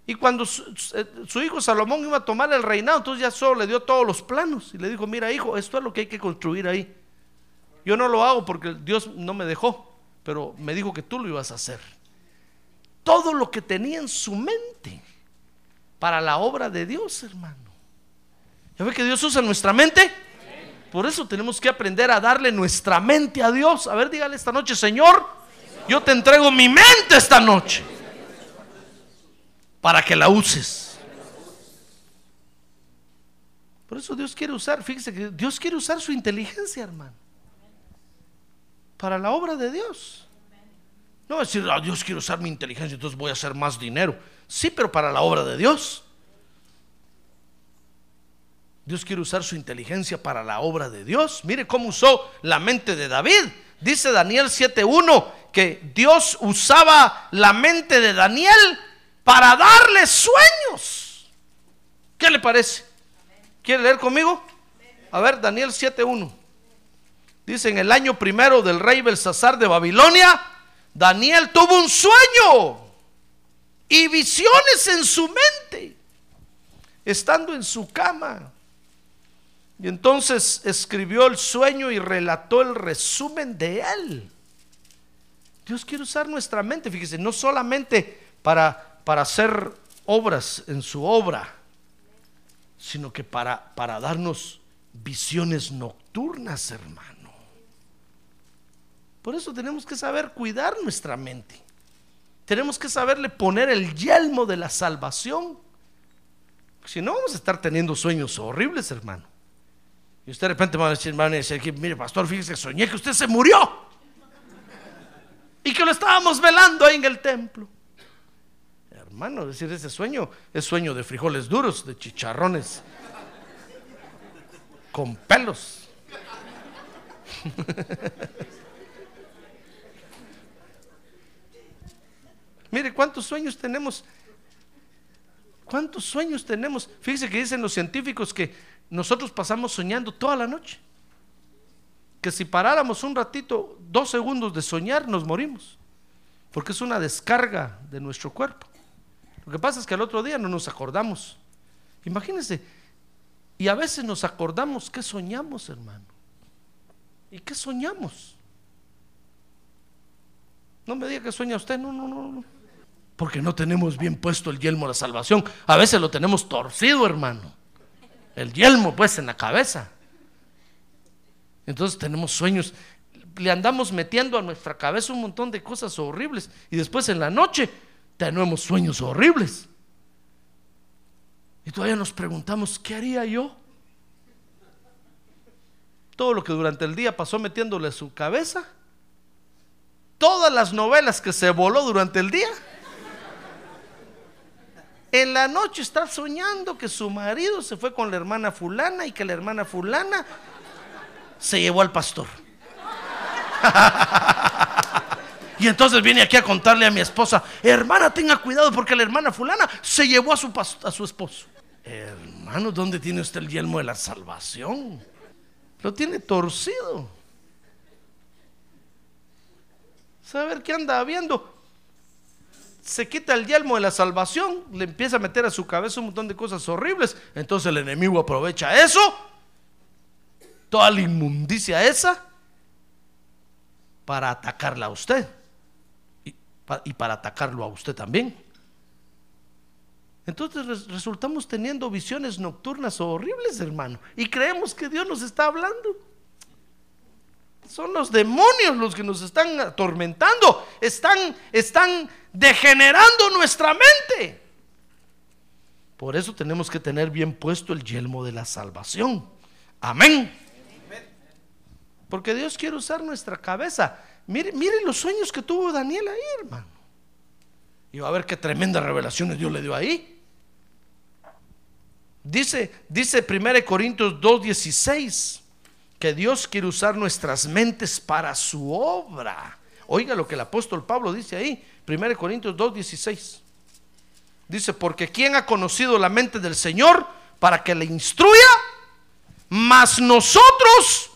Y cuando su, hijo Salomón iba a tomar el reinado, entonces ya solo le dio todos los planos y le dijo, mira hijo, esto es lo que hay que construir ahí. Yo no lo hago porque Dios no me dejó, pero me dijo que tú lo ibas a hacer. Todo lo que tenía en su mente para la obra de Dios, hermano. ¿Ya ve que Dios usa nuestra mente? Por eso tenemos que aprender a darle nuestra mente a Dios. A ver, dígale esta noche, Señor, yo te entrego mi mente esta noche para que la uses. Por eso Dios quiere usar, fíjese que Dios quiere usar su inteligencia, hermano, para la obra de Dios. No decir, "Ah, Dios quiere usar mi inteligencia, entonces voy a hacer más dinero. Sí, pero para la obra de Dios. Dios quiere usar su inteligencia para la obra de Dios. Mire cómo usó la mente de David. Dice Daniel 7.1 que Dios usaba la mente de Daniel para darle sueños. ¿Qué le parece? ¿Quiere leer conmigo? A ver, Daniel 7.1. Dice, en el año primero del rey Belsasar de Babilonia, Daniel tuvo un sueño y visiones en su mente, estando en su cama. Y entonces escribió el sueño y relató el resumen de él. Dios quiere usar nuestra mente, fíjese, no solamente para, para hacer obras en su obra, sino que para, para darnos visiones nocturnas, hermano. Por eso tenemos que saber cuidar nuestra mente. Tenemos que saberle poner el yelmo de la salvación. Si no, vamos a estar teniendo sueños horribles, hermano. Y usted de repente va a decir, van a decir, que, mire, pastor, fíjese, soñé que usted se murió. Y que lo estábamos velando ahí en el templo. Hermano, decir ese sueño es sueño de frijoles duros, de chicharrones, con pelos. <laughs> Mire cuántos sueños tenemos. ¿Cuántos sueños tenemos? Fíjese que dicen los científicos que nosotros pasamos soñando toda la noche. Que si paráramos un ratito, dos segundos de soñar, nos morimos. Porque es una descarga de nuestro cuerpo. Lo que pasa es que al otro día no nos acordamos. Imagínense. Y a veces nos acordamos qué soñamos, hermano. ¿Y qué soñamos? No me diga que sueña usted, no, no, no, no. Porque no tenemos bien puesto el yelmo de la salvación. A veces lo tenemos torcido, hermano. El yelmo, pues, en la cabeza. Entonces tenemos sueños. Le andamos metiendo a nuestra cabeza un montón de cosas horribles. Y después en la noche tenemos sueños horribles. Y todavía nos preguntamos, ¿qué haría yo? Todo lo que durante el día pasó metiéndole su cabeza. Todas las novelas que se voló durante el día. En la noche está soñando que su marido se fue con la hermana fulana y que la hermana fulana se llevó al pastor. <laughs> y entonces viene aquí a contarle a mi esposa, hermana, tenga cuidado porque la hermana fulana se llevó a su, esposo. Hermano, ¿dónde tiene usted el yelmo de la salvación? Lo tiene torcido. ¿Saber qué anda viendo? se quita el yelmo de la salvación, le empieza a meter a su cabeza un montón de cosas horribles. Entonces el enemigo aprovecha eso, toda la inmundicia esa, para atacarla a usted y, para atacarlo a usted también. Entonces resultamos teniendo visiones nocturnas horribles, hermano, y creemos que Dios nos está hablando. Son los demonios los que nos están atormentando, están, están degenerando nuestra mente. Por eso tenemos que tener bien puesto el yelmo de la salvación. Amén. Porque Dios quiere usar nuestra cabeza. Mire, mire los sueños que tuvo Daniel ahí, hermano. Y va a ver qué tremendas revelaciones Dios le dio ahí. Dice, dice 1 Corintios 2:16 que Dios quiere usar nuestras mentes para su obra. Oiga lo que el apóstol Pablo dice ahí, 1 Corintios 2, 16. Dice, porque ¿quién ha conocido la mente del Señor para que le instruya? Mas nosotros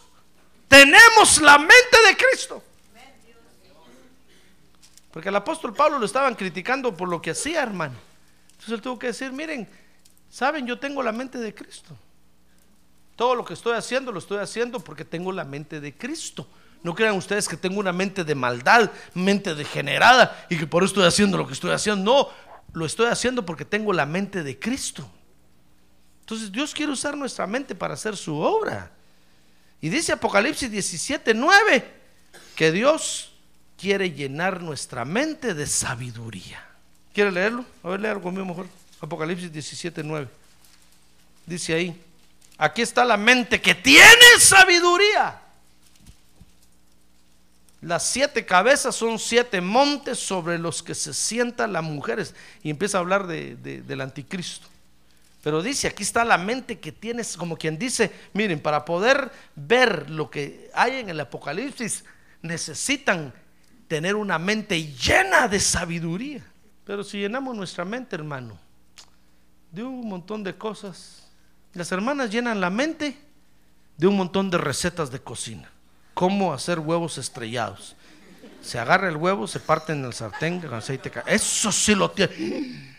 tenemos la mente de Cristo. Porque el apóstol Pablo lo estaban criticando por lo que hacía, hermano. Entonces él tuvo que decir, miren, saben, yo tengo la mente de Cristo. Todo lo que estoy haciendo lo estoy haciendo porque tengo la mente de Cristo. No crean ustedes que tengo una mente de maldad, mente degenerada y que por eso estoy haciendo lo que estoy haciendo. No, lo estoy haciendo porque tengo la mente de Cristo. Entonces Dios quiere usar nuestra mente para hacer su obra. Y dice Apocalipsis 17, 9, que Dios quiere llenar nuestra mente de sabiduría. ¿Quiere leerlo? A ver, léalo conmigo mejor. Apocalipsis 17, 9. Dice ahí, aquí está la mente que tiene sabiduría. Las siete cabezas son siete montes sobre los que se sientan las mujeres. Y empieza a hablar de- de- del anticristo. Pero dice, aquí está la mente que tienes, como quien dice, miren, para poder ver lo que hay en el Apocalipsis, necesitan tener una mente llena de sabiduría. Pero si llenamos nuestra mente, hermano, de un montón de cosas, las hermanas llenan la mente de un montón de recetas de cocina. Cómo hacer huevos estrellados. Se agarra el huevo, se parte en el sartén con aceite. Eso sí lo tiene.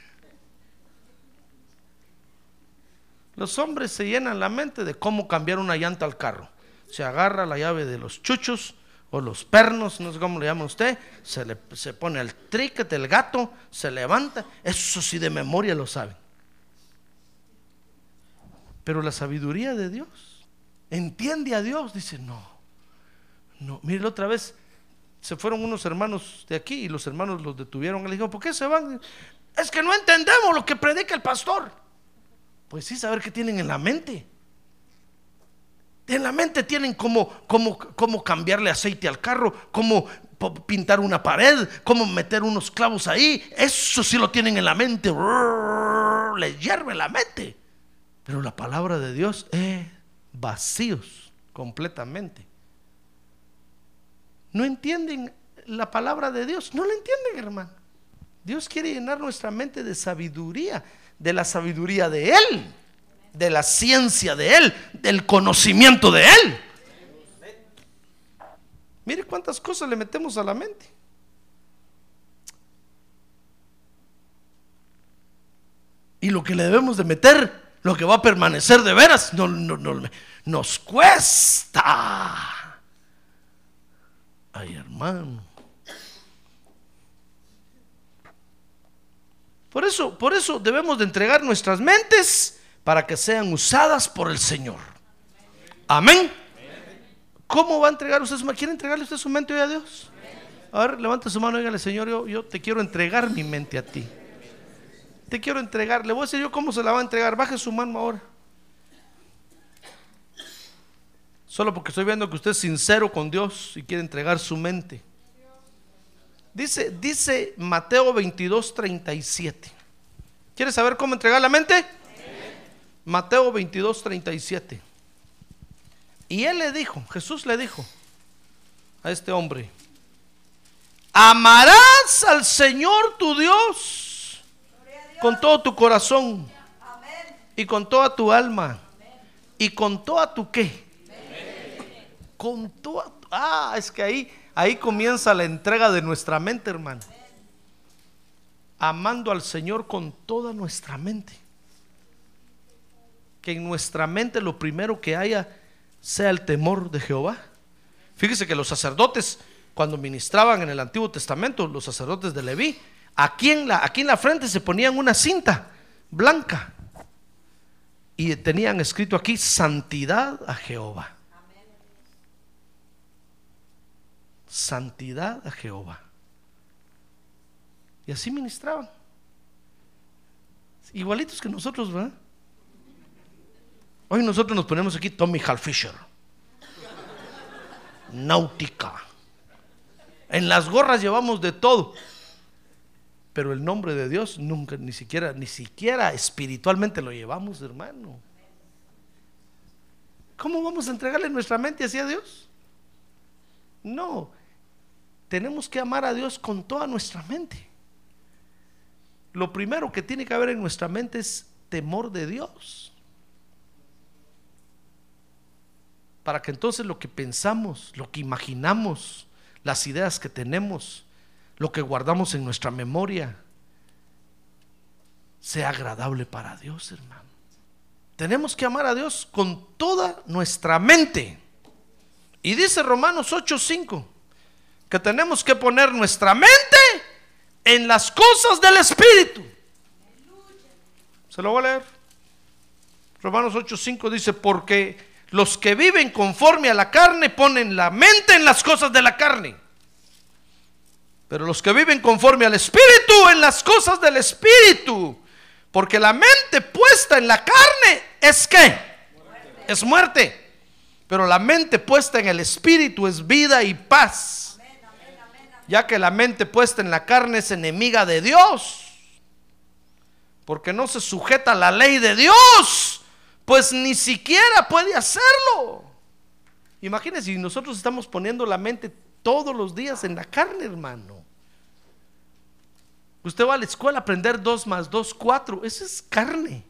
Los hombres se llenan la mente de cómo cambiar una llanta al carro. Se agarra la llave de los chuchos o los pernos, no sé cómo le llama usted, se le se pone el tricket del gato, se levanta. Eso sí de memoria lo saben. Pero la sabiduría de Dios, entiende a Dios, dice, no, no, mire otra vez, se fueron unos hermanos de aquí y los hermanos los detuvieron. Le dijeron, ¿por qué se van? Es que no entendemos lo que predica el pastor. Pues sí, saber qué tienen en la mente. En la mente tienen cómo, cómo, cómo cambiarle aceite al carro, cómo pintar una pared, cómo meter unos clavos ahí. Eso sí lo tienen en la mente. Les hierve la mente. Pero la palabra de Dios es vacíos completamente. No entienden la palabra de Dios. No la entienden, hermano. Dios quiere llenar nuestra mente de sabiduría, de la sabiduría de Él, de la ciencia de Él, del conocimiento de Él. Mire cuántas cosas le metemos a la mente. Y lo que le debemos de meter, lo que va a permanecer de veras, no, no- no- nos cuesta. Ay, hermano. Por eso, por eso debemos de entregar nuestras mentes para que sean usadas por el Señor. Amén. ¿Cómo va a entregar usted su mente? ¿Quiere entregarle usted su mente hoy a Dios? A ver, levanta su mano y dígale, Señor, yo, yo te quiero entregar mi mente a ti. Te quiero entregar. Le voy a decir yo cómo se la va a entregar. Baje su mano ahora. Solo porque estoy viendo que usted es sincero con Dios y quiere entregar su mente. Dice, dice Mateo 22, 37. ¿Quieres saber cómo entregar la mente? Mateo 22, 37. Y él le dijo, Jesús le dijo a este hombre, amarás al Señor tu Dios con todo tu corazón y con toda tu alma y con toda tu qué. Con toda ah, es que ahí ahí comienza la entrega de nuestra mente, hermano. Amando al Señor con toda nuestra mente. Que en nuestra mente lo primero que haya sea el temor de Jehová. Fíjese que los sacerdotes cuando ministraban en el Antiguo Testamento, los sacerdotes de Leví, aquí en la aquí en la frente se ponían una cinta blanca y tenían escrito aquí santidad a Jehová. Santidad a Jehová. Y así ministraban. Igualitos que nosotros, ¿verdad? Hoy nosotros nos ponemos aquí Tommy Halfisher. Náutica. En las gorras llevamos de todo. Pero el nombre de Dios nunca, ni siquiera, ni siquiera espiritualmente lo llevamos, hermano. ¿Cómo vamos a entregarle nuestra mente hacia Dios? No, tenemos que amar a Dios con toda nuestra mente. Lo primero que tiene que haber en nuestra mente es temor de Dios. Para que entonces lo que pensamos, lo que imaginamos, las ideas que tenemos, lo que guardamos en nuestra memoria, sea agradable para Dios, hermano. Tenemos que amar a Dios con toda nuestra mente. Y dice Romanos 8:5 que tenemos que poner nuestra mente en las cosas del Espíritu. Se lo voy a leer. Romanos 8:5 dice, porque los que viven conforme a la carne ponen la mente en las cosas de la carne. Pero los que viven conforme al Espíritu, en las cosas del Espíritu. Porque la mente puesta en la carne es qué? Es muerte. Pero la mente puesta en el Espíritu es vida y paz. Ya que la mente puesta en la carne es enemiga de Dios. Porque no se sujeta a la ley de Dios. Pues ni siquiera puede hacerlo. Imagínense si nosotros estamos poniendo la mente todos los días en la carne, hermano. Usted va a la escuela a aprender dos más dos, cuatro. Eso es carne.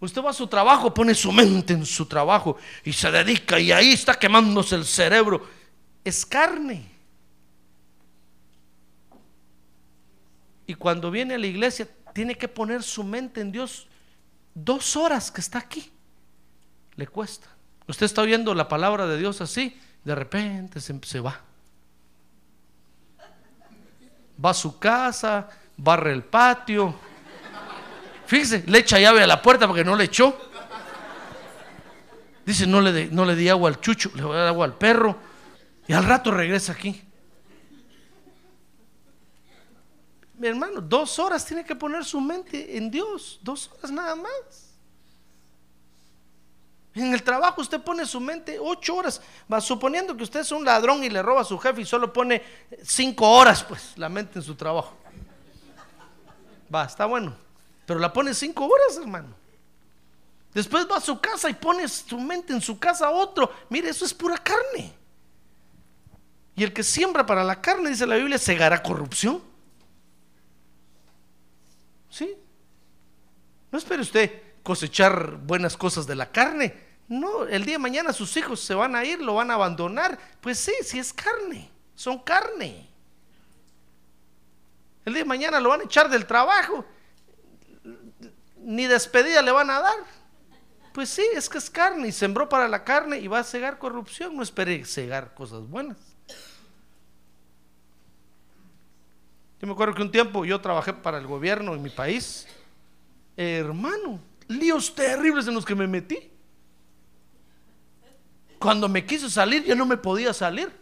Usted va a su trabajo, pone su mente en su trabajo y se dedica y ahí está quemándose el cerebro. Es carne. Y cuando viene a la iglesia, tiene que poner su mente en Dios dos horas que está aquí. Le cuesta. Usted está oyendo la palabra de Dios así, de repente se, se va va a su casa, barre el patio. Fíjese, le echa llave a la puerta porque no le echó. Dice, no le, no le di agua al chucho, le voy a dar agua al perro. Y al rato regresa aquí. Mi hermano, dos horas tiene que poner su mente en Dios. Dos horas nada más. En el trabajo usted pone su mente ocho horas, va suponiendo que usted es un ladrón y le roba a su jefe y solo pone cinco horas, pues, la mente en su trabajo. Va, está bueno. Pero la pone cinco horas, hermano. Después va a su casa y pone su mente en su casa otro. Mire, eso es pura carne. Y el que siembra para la carne, dice la Biblia, segará corrupción. ¿Sí? No espere usted cosechar buenas cosas de la carne. No, el día de mañana sus hijos se van a ir, lo van a abandonar. Pues sí, si es carne, son carne. El día de mañana lo van a echar del trabajo, ni despedida le van a dar. Pues sí, es que es carne y sembró para la carne y va a cegar corrupción. No espere cegar cosas buenas. Yo me acuerdo que un tiempo yo trabajé para el gobierno en mi país. hermano, líos terribles en los que me metí. Cuando me quiso salir, yo no me podía salir.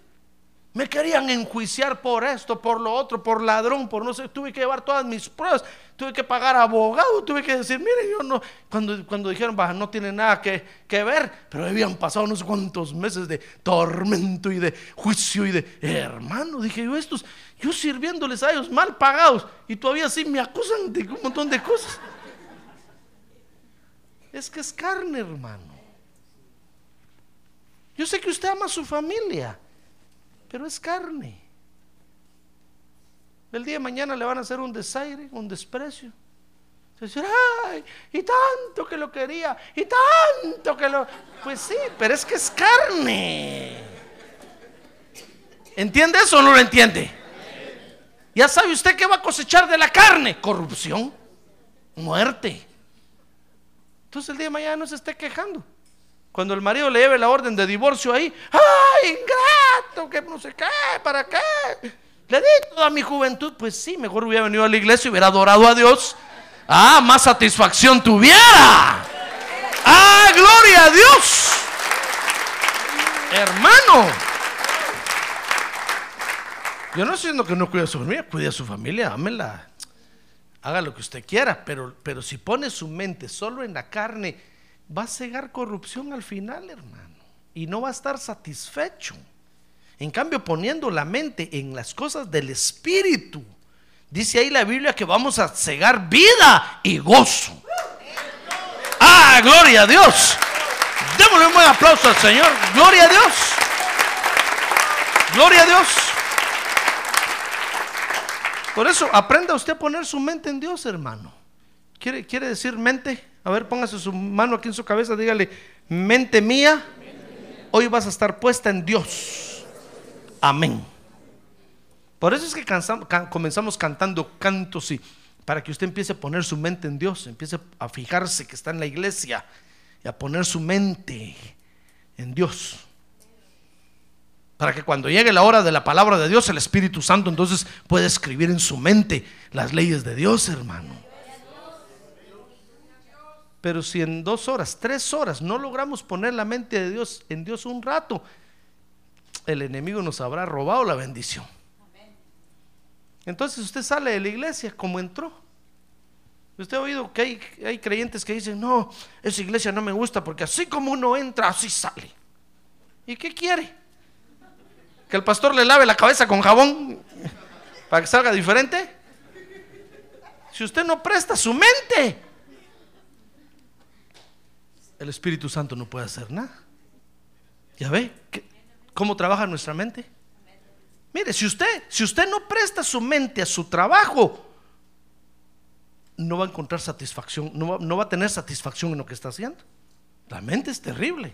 Me querían enjuiciar por esto, por lo otro, por ladrón, por no sé. Tuve que llevar todas mis pruebas, tuve que pagar abogado, tuve que decir, mire, yo no. Cuando, cuando dijeron, baja, no tiene nada que, que, ver, pero habían pasado no sé cuántos meses de tormento y de juicio y de hermano. Dije yo, estos, yo sirviéndoles a ellos mal pagados y todavía sí me acusan de un montón de cosas. Es que es carne, hermano. Yo sé que usted ama a su familia, pero es carne. El día de mañana le van a hacer un desaire, un desprecio. Dice, ay, y tanto que lo quería, y tanto que lo... Pues sí, pero es que es carne. ¿Entiende eso o no lo entiende? Ya sabe usted que va a cosechar de la carne. Corrupción, muerte. Entonces el día de mañana no se esté quejando. Cuando el marido le lleve la orden de divorcio ahí, ¡ay, ingrato! Que no sé qué, ¿para qué? Le di toda mi juventud. Pues sí, mejor hubiera venido a la iglesia y hubiera adorado a Dios. Ah, más satisfacción tuviera. Ah, gloria a Dios. Hermano. Yo no estoy diciendo que no cuide a su familia, cuide a su familia, ámela. Haga lo que usted quiera, pero, pero si pone su mente solo en la carne, va a cegar corrupción al final, hermano. Y no va a estar satisfecho. En cambio, poniendo la mente en las cosas del Espíritu, dice ahí la Biblia que vamos a cegar vida y gozo. Ah, gloria a Dios. Démosle un buen aplauso al Señor. Gloria a Dios. Gloria a Dios. Por eso, aprenda usted a poner su mente en Dios, hermano. ¿Quiere, quiere decir mente? A ver, póngase su mano aquí en su cabeza, dígale, mente mía, hoy vas a estar puesta en Dios. Amén. Por eso es que comenzamos cantando cantos y para que usted empiece a poner su mente en Dios, empiece a fijarse que está en la iglesia y a poner su mente en Dios. Para que cuando llegue la hora de la palabra de Dios, el Espíritu Santo entonces pueda escribir en su mente las leyes de Dios, hermano. Pero si en dos horas, tres horas no logramos poner la mente de Dios en Dios un rato, el enemigo nos habrá robado la bendición. Entonces usted sale de la iglesia como entró. Usted ha oído que hay, hay creyentes que dicen, no, esa iglesia no me gusta porque así como uno entra, así sale. ¿Y qué quiere? ¿Que el pastor le lave la cabeza con jabón para que salga diferente? Si usted no presta su mente, el Espíritu Santo no puede hacer nada. ¿Ya ve? ¿Qué- ¿Cómo trabaja nuestra mente? Mire, si usted, si usted no presta su mente a su trabajo, no va a encontrar satisfacción, no va, no va a tener satisfacción en lo que está haciendo. La mente es terrible.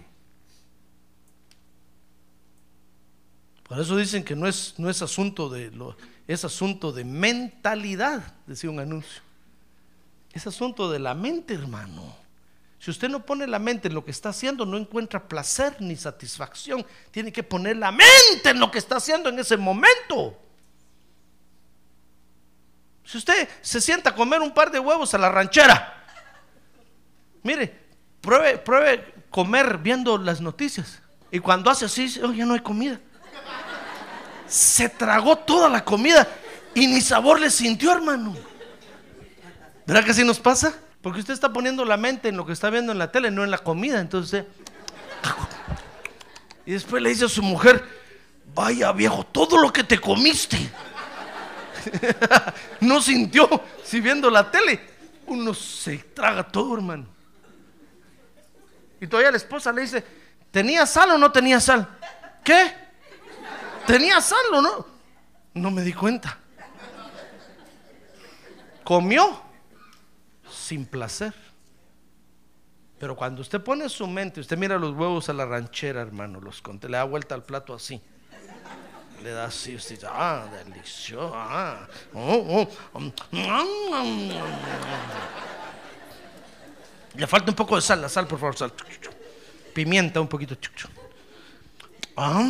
Por eso dicen que no es, no es asunto de lo, es asunto de mentalidad, decía un anuncio. Es asunto de la mente, hermano. Si usted no pone la mente en lo que está haciendo, no encuentra placer ni satisfacción. Tiene que poner la mente en lo que está haciendo en ese momento. Si usted se sienta a comer un par de huevos a la ranchera, mire, pruebe, pruebe comer viendo las noticias. Y cuando hace así, "Oh, ya no hay comida. Se tragó toda la comida y ni sabor le sintió, hermano. ¿Verdad que así nos pasa? Porque usted está poniendo la mente en lo que está viendo en la tele, no en la comida. Entonces, <laughs> y después le dice a su mujer, vaya viejo, todo lo que te comiste. <laughs> no sintió, si viendo la tele, uno se traga todo, hermano. Y todavía la esposa le dice, ¿tenía sal o no tenía sal? ¿Qué? ¿Tenía sal o no? No me di cuenta. Comió sin placer. Pero cuando usted pone su mente, usted mira los huevos a la ranchera, hermano, los conté, le da vuelta al plato así. Le da así, usted dice, ah, delicioso, ah, oh, oh, mm. Le falta un poco de sal, la sal, por favor, sal. Pimienta un poquito. Ah,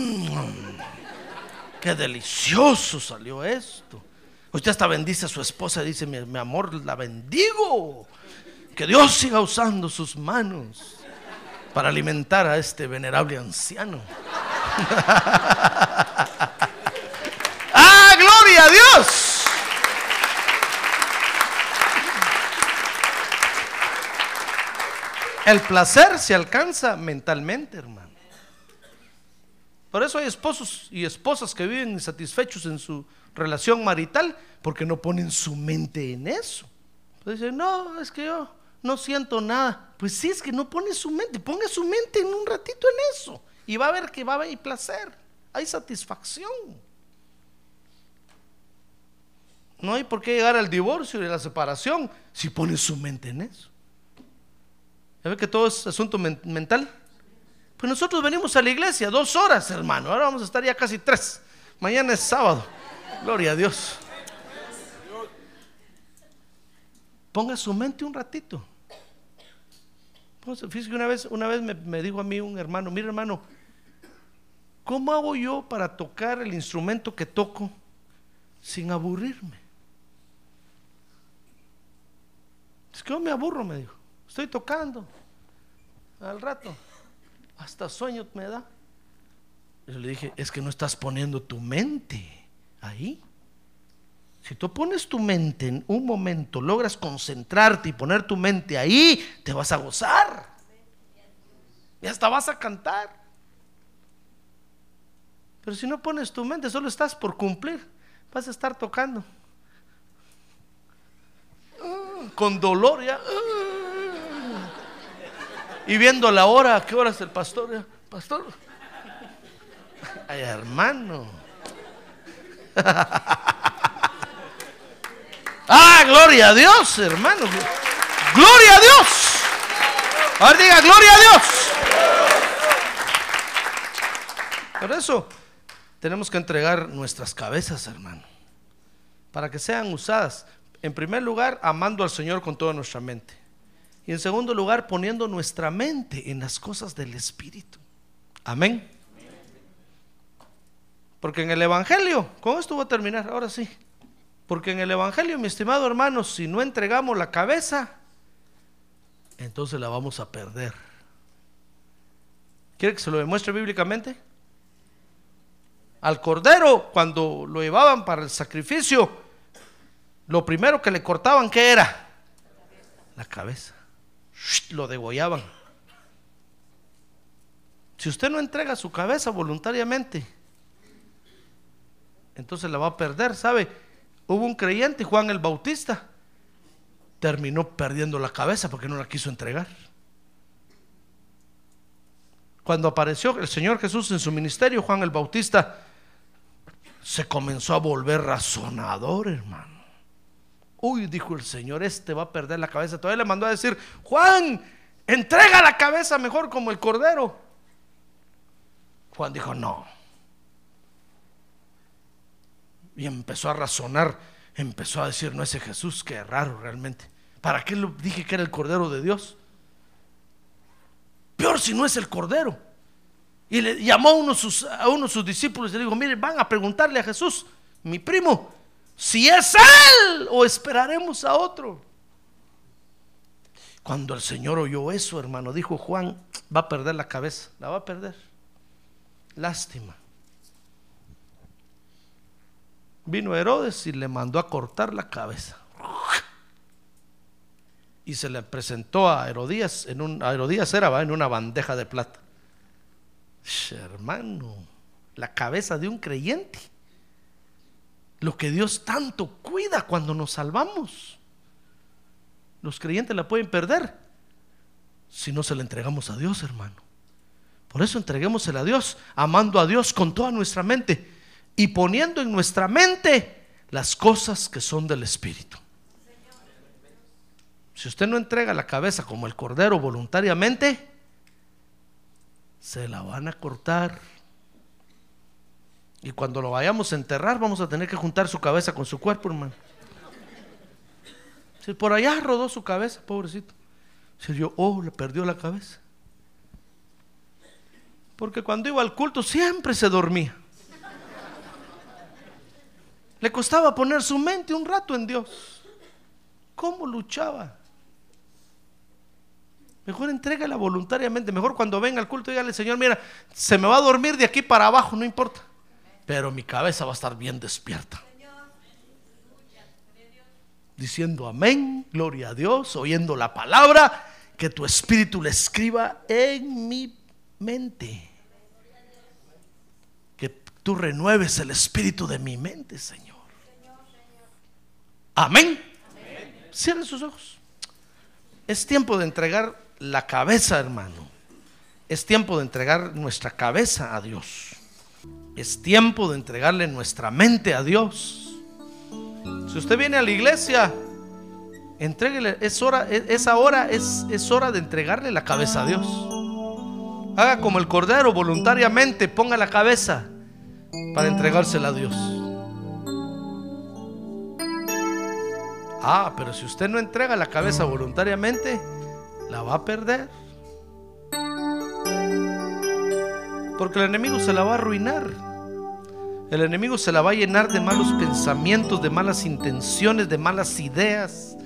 qué delicioso salió esto. Usted hasta bendice a su esposa, dice, mi, mi amor, la bendigo. Que Dios siga usando sus manos para alimentar a este venerable anciano. <laughs> ¡Ah, gloria a Dios! El placer se alcanza mentalmente, hermano. Por eso hay esposos y esposas que viven insatisfechos en su relación marital porque no ponen su mente en eso. Pues dicen, no, es que yo no siento nada. Pues sí, es que no pone su mente. Ponga su mente en un ratito en eso. Y va a ver que va a haber placer. Hay satisfacción. No hay por qué llegar al divorcio y a la separación si pone su mente en eso. ¿Ya ve que todo es asunto men- mental? Pues nosotros venimos a la iglesia dos horas, hermano. Ahora vamos a estar ya casi tres. Mañana es sábado. Gloria a Dios. Ponga su mente un ratito. Fíjese que una vez, una vez me, me dijo a mí un hermano, mira hermano, ¿cómo hago yo para tocar el instrumento que toco sin aburrirme? Es que yo me aburro, me dijo. Estoy tocando. Al rato. Hasta sueño me da. Yo le dije, es que no estás poniendo tu mente ahí. Si tú pones tu mente en un momento, logras concentrarte y poner tu mente ahí, te vas a gozar. Y hasta vas a cantar. Pero si no pones tu mente, solo estás por cumplir. Vas a estar tocando. Con dolor ya. Y viendo la hora, ¿a qué hora es el pastor? Pastor. Ay, hermano. <laughs> Ah, gloria a Dios, hermano. Gloria a Dios. Ahora diga, gloria a Dios. Por eso tenemos que entregar nuestras cabezas, hermano, para que sean usadas. En primer lugar, amando al Señor con toda nuestra mente. Y en segundo lugar, poniendo nuestra mente en las cosas del Espíritu. Amén. Porque en el Evangelio, con esto voy a terminar, ahora sí. Porque en el Evangelio, mi estimado hermano, si no entregamos la cabeza, entonces la vamos a perder. ¿Quiere que se lo demuestre bíblicamente? Al cordero, cuando lo llevaban para el sacrificio, lo primero que le cortaban, ¿qué era? La cabeza. Lo degollaban. Si usted no entrega su cabeza voluntariamente, entonces la va a perder, ¿sabe? Hubo un creyente, Juan el Bautista, terminó perdiendo la cabeza porque no la quiso entregar. Cuando apareció el Señor Jesús en su ministerio, Juan el Bautista se comenzó a volver razonador, hermano. Uy, dijo el Señor, este va a perder la cabeza. Todavía le mandó a decir, Juan, entrega la cabeza mejor como el cordero. Juan dijo, no. Y empezó a razonar, empezó a decir, no ese Jesús, qué raro realmente. ¿Para qué dije que era el cordero de Dios? Peor si no es el cordero. Y le llamó a uno, a uno de sus discípulos y le dijo, miren, van a preguntarle a Jesús, mi primo, si es Él o esperaremos a otro. Cuando el Señor oyó eso, hermano, dijo Juan, va a perder la cabeza, la va a perder. Lástima. Vino Herodes y le mandó a cortar la cabeza. Y se le presentó a Herodías, en un, a Herodías era ¿va? en una bandeja de plata. Hermano, la cabeza de un creyente lo que Dios tanto cuida cuando nos salvamos. Los creyentes la pueden perder si no se la entregamos a Dios, hermano. Por eso entreguémosela a Dios, amando a Dios con toda nuestra mente y poniendo en nuestra mente las cosas que son del Espíritu. Si usted no entrega la cabeza como el cordero voluntariamente, se la van a cortar y cuando lo vayamos a enterrar, vamos a tener que juntar su cabeza con su cuerpo, hermano. Si por allá rodó su cabeza, pobrecito. Se dio, oh, le perdió la cabeza. Porque cuando iba al culto siempre se dormía. Le costaba poner su mente un rato en Dios. ¿Cómo luchaba? Mejor entrégala voluntariamente. Mejor cuando venga al culto, dígale, Señor, mira, se me va a dormir de aquí para abajo, no importa pero mi cabeza va a estar bien despierta. Diciendo amén, gloria a Dios, oyendo la palabra, que tu espíritu le escriba en mi mente. Que tú renueves el espíritu de mi mente, Señor. Amén. Cierren sus ojos. Es tiempo de entregar la cabeza, hermano. Es tiempo de entregar nuestra cabeza a Dios. Es tiempo de entregarle nuestra mente a Dios. Si usted viene a la iglesia, entréguele, es hora, esa hora es, es hora de entregarle la cabeza a Dios. Haga como el cordero voluntariamente, ponga la cabeza para entregársela a Dios. Ah, pero si usted no entrega la cabeza voluntariamente, la va a perder. Porque el enemigo se la va a arruinar. El enemigo se la va a llenar de malos pensamientos, de malas intenciones, de malas ideas.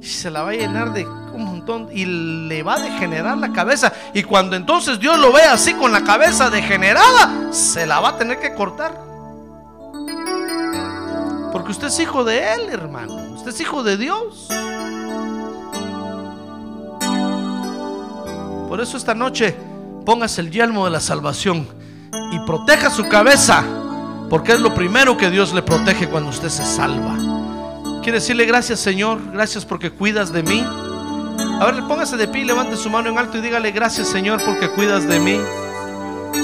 Se la va a llenar de un montón y le va a degenerar la cabeza. Y cuando entonces Dios lo ve así con la cabeza degenerada, se la va a tener que cortar. Porque usted es hijo de Él, hermano. Usted es hijo de Dios. Por eso esta noche póngase el yelmo de la salvación y proteja su cabeza, porque es lo primero que Dios le protege cuando usted se salva. Quiere decirle gracias Señor, gracias porque cuidas de mí. A ver, póngase de pie, levante su mano en alto y dígale gracias Señor porque cuidas de mí.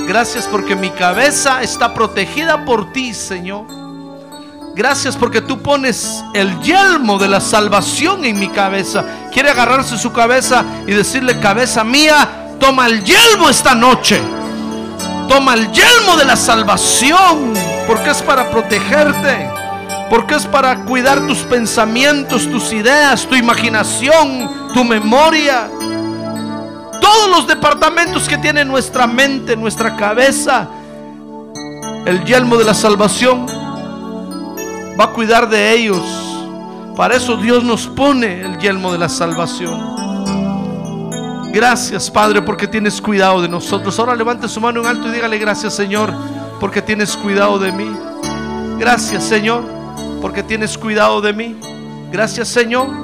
Gracias porque mi cabeza está protegida por ti, Señor. Gracias porque tú pones el yelmo de la salvación en mi cabeza. Quiere agarrarse su cabeza y decirle, cabeza mía, Toma el yelmo esta noche. Toma el yelmo de la salvación. Porque es para protegerte. Porque es para cuidar tus pensamientos, tus ideas, tu imaginación, tu memoria. Todos los departamentos que tiene nuestra mente, nuestra cabeza. El yelmo de la salvación va a cuidar de ellos. Para eso Dios nos pone el yelmo de la salvación. Gracias, Padre, porque tienes cuidado de nosotros. Ahora levante su mano en alto y dígale gracias, Señor, porque tienes cuidado de mí. Gracias, Señor, porque tienes cuidado de mí. Gracias Señor.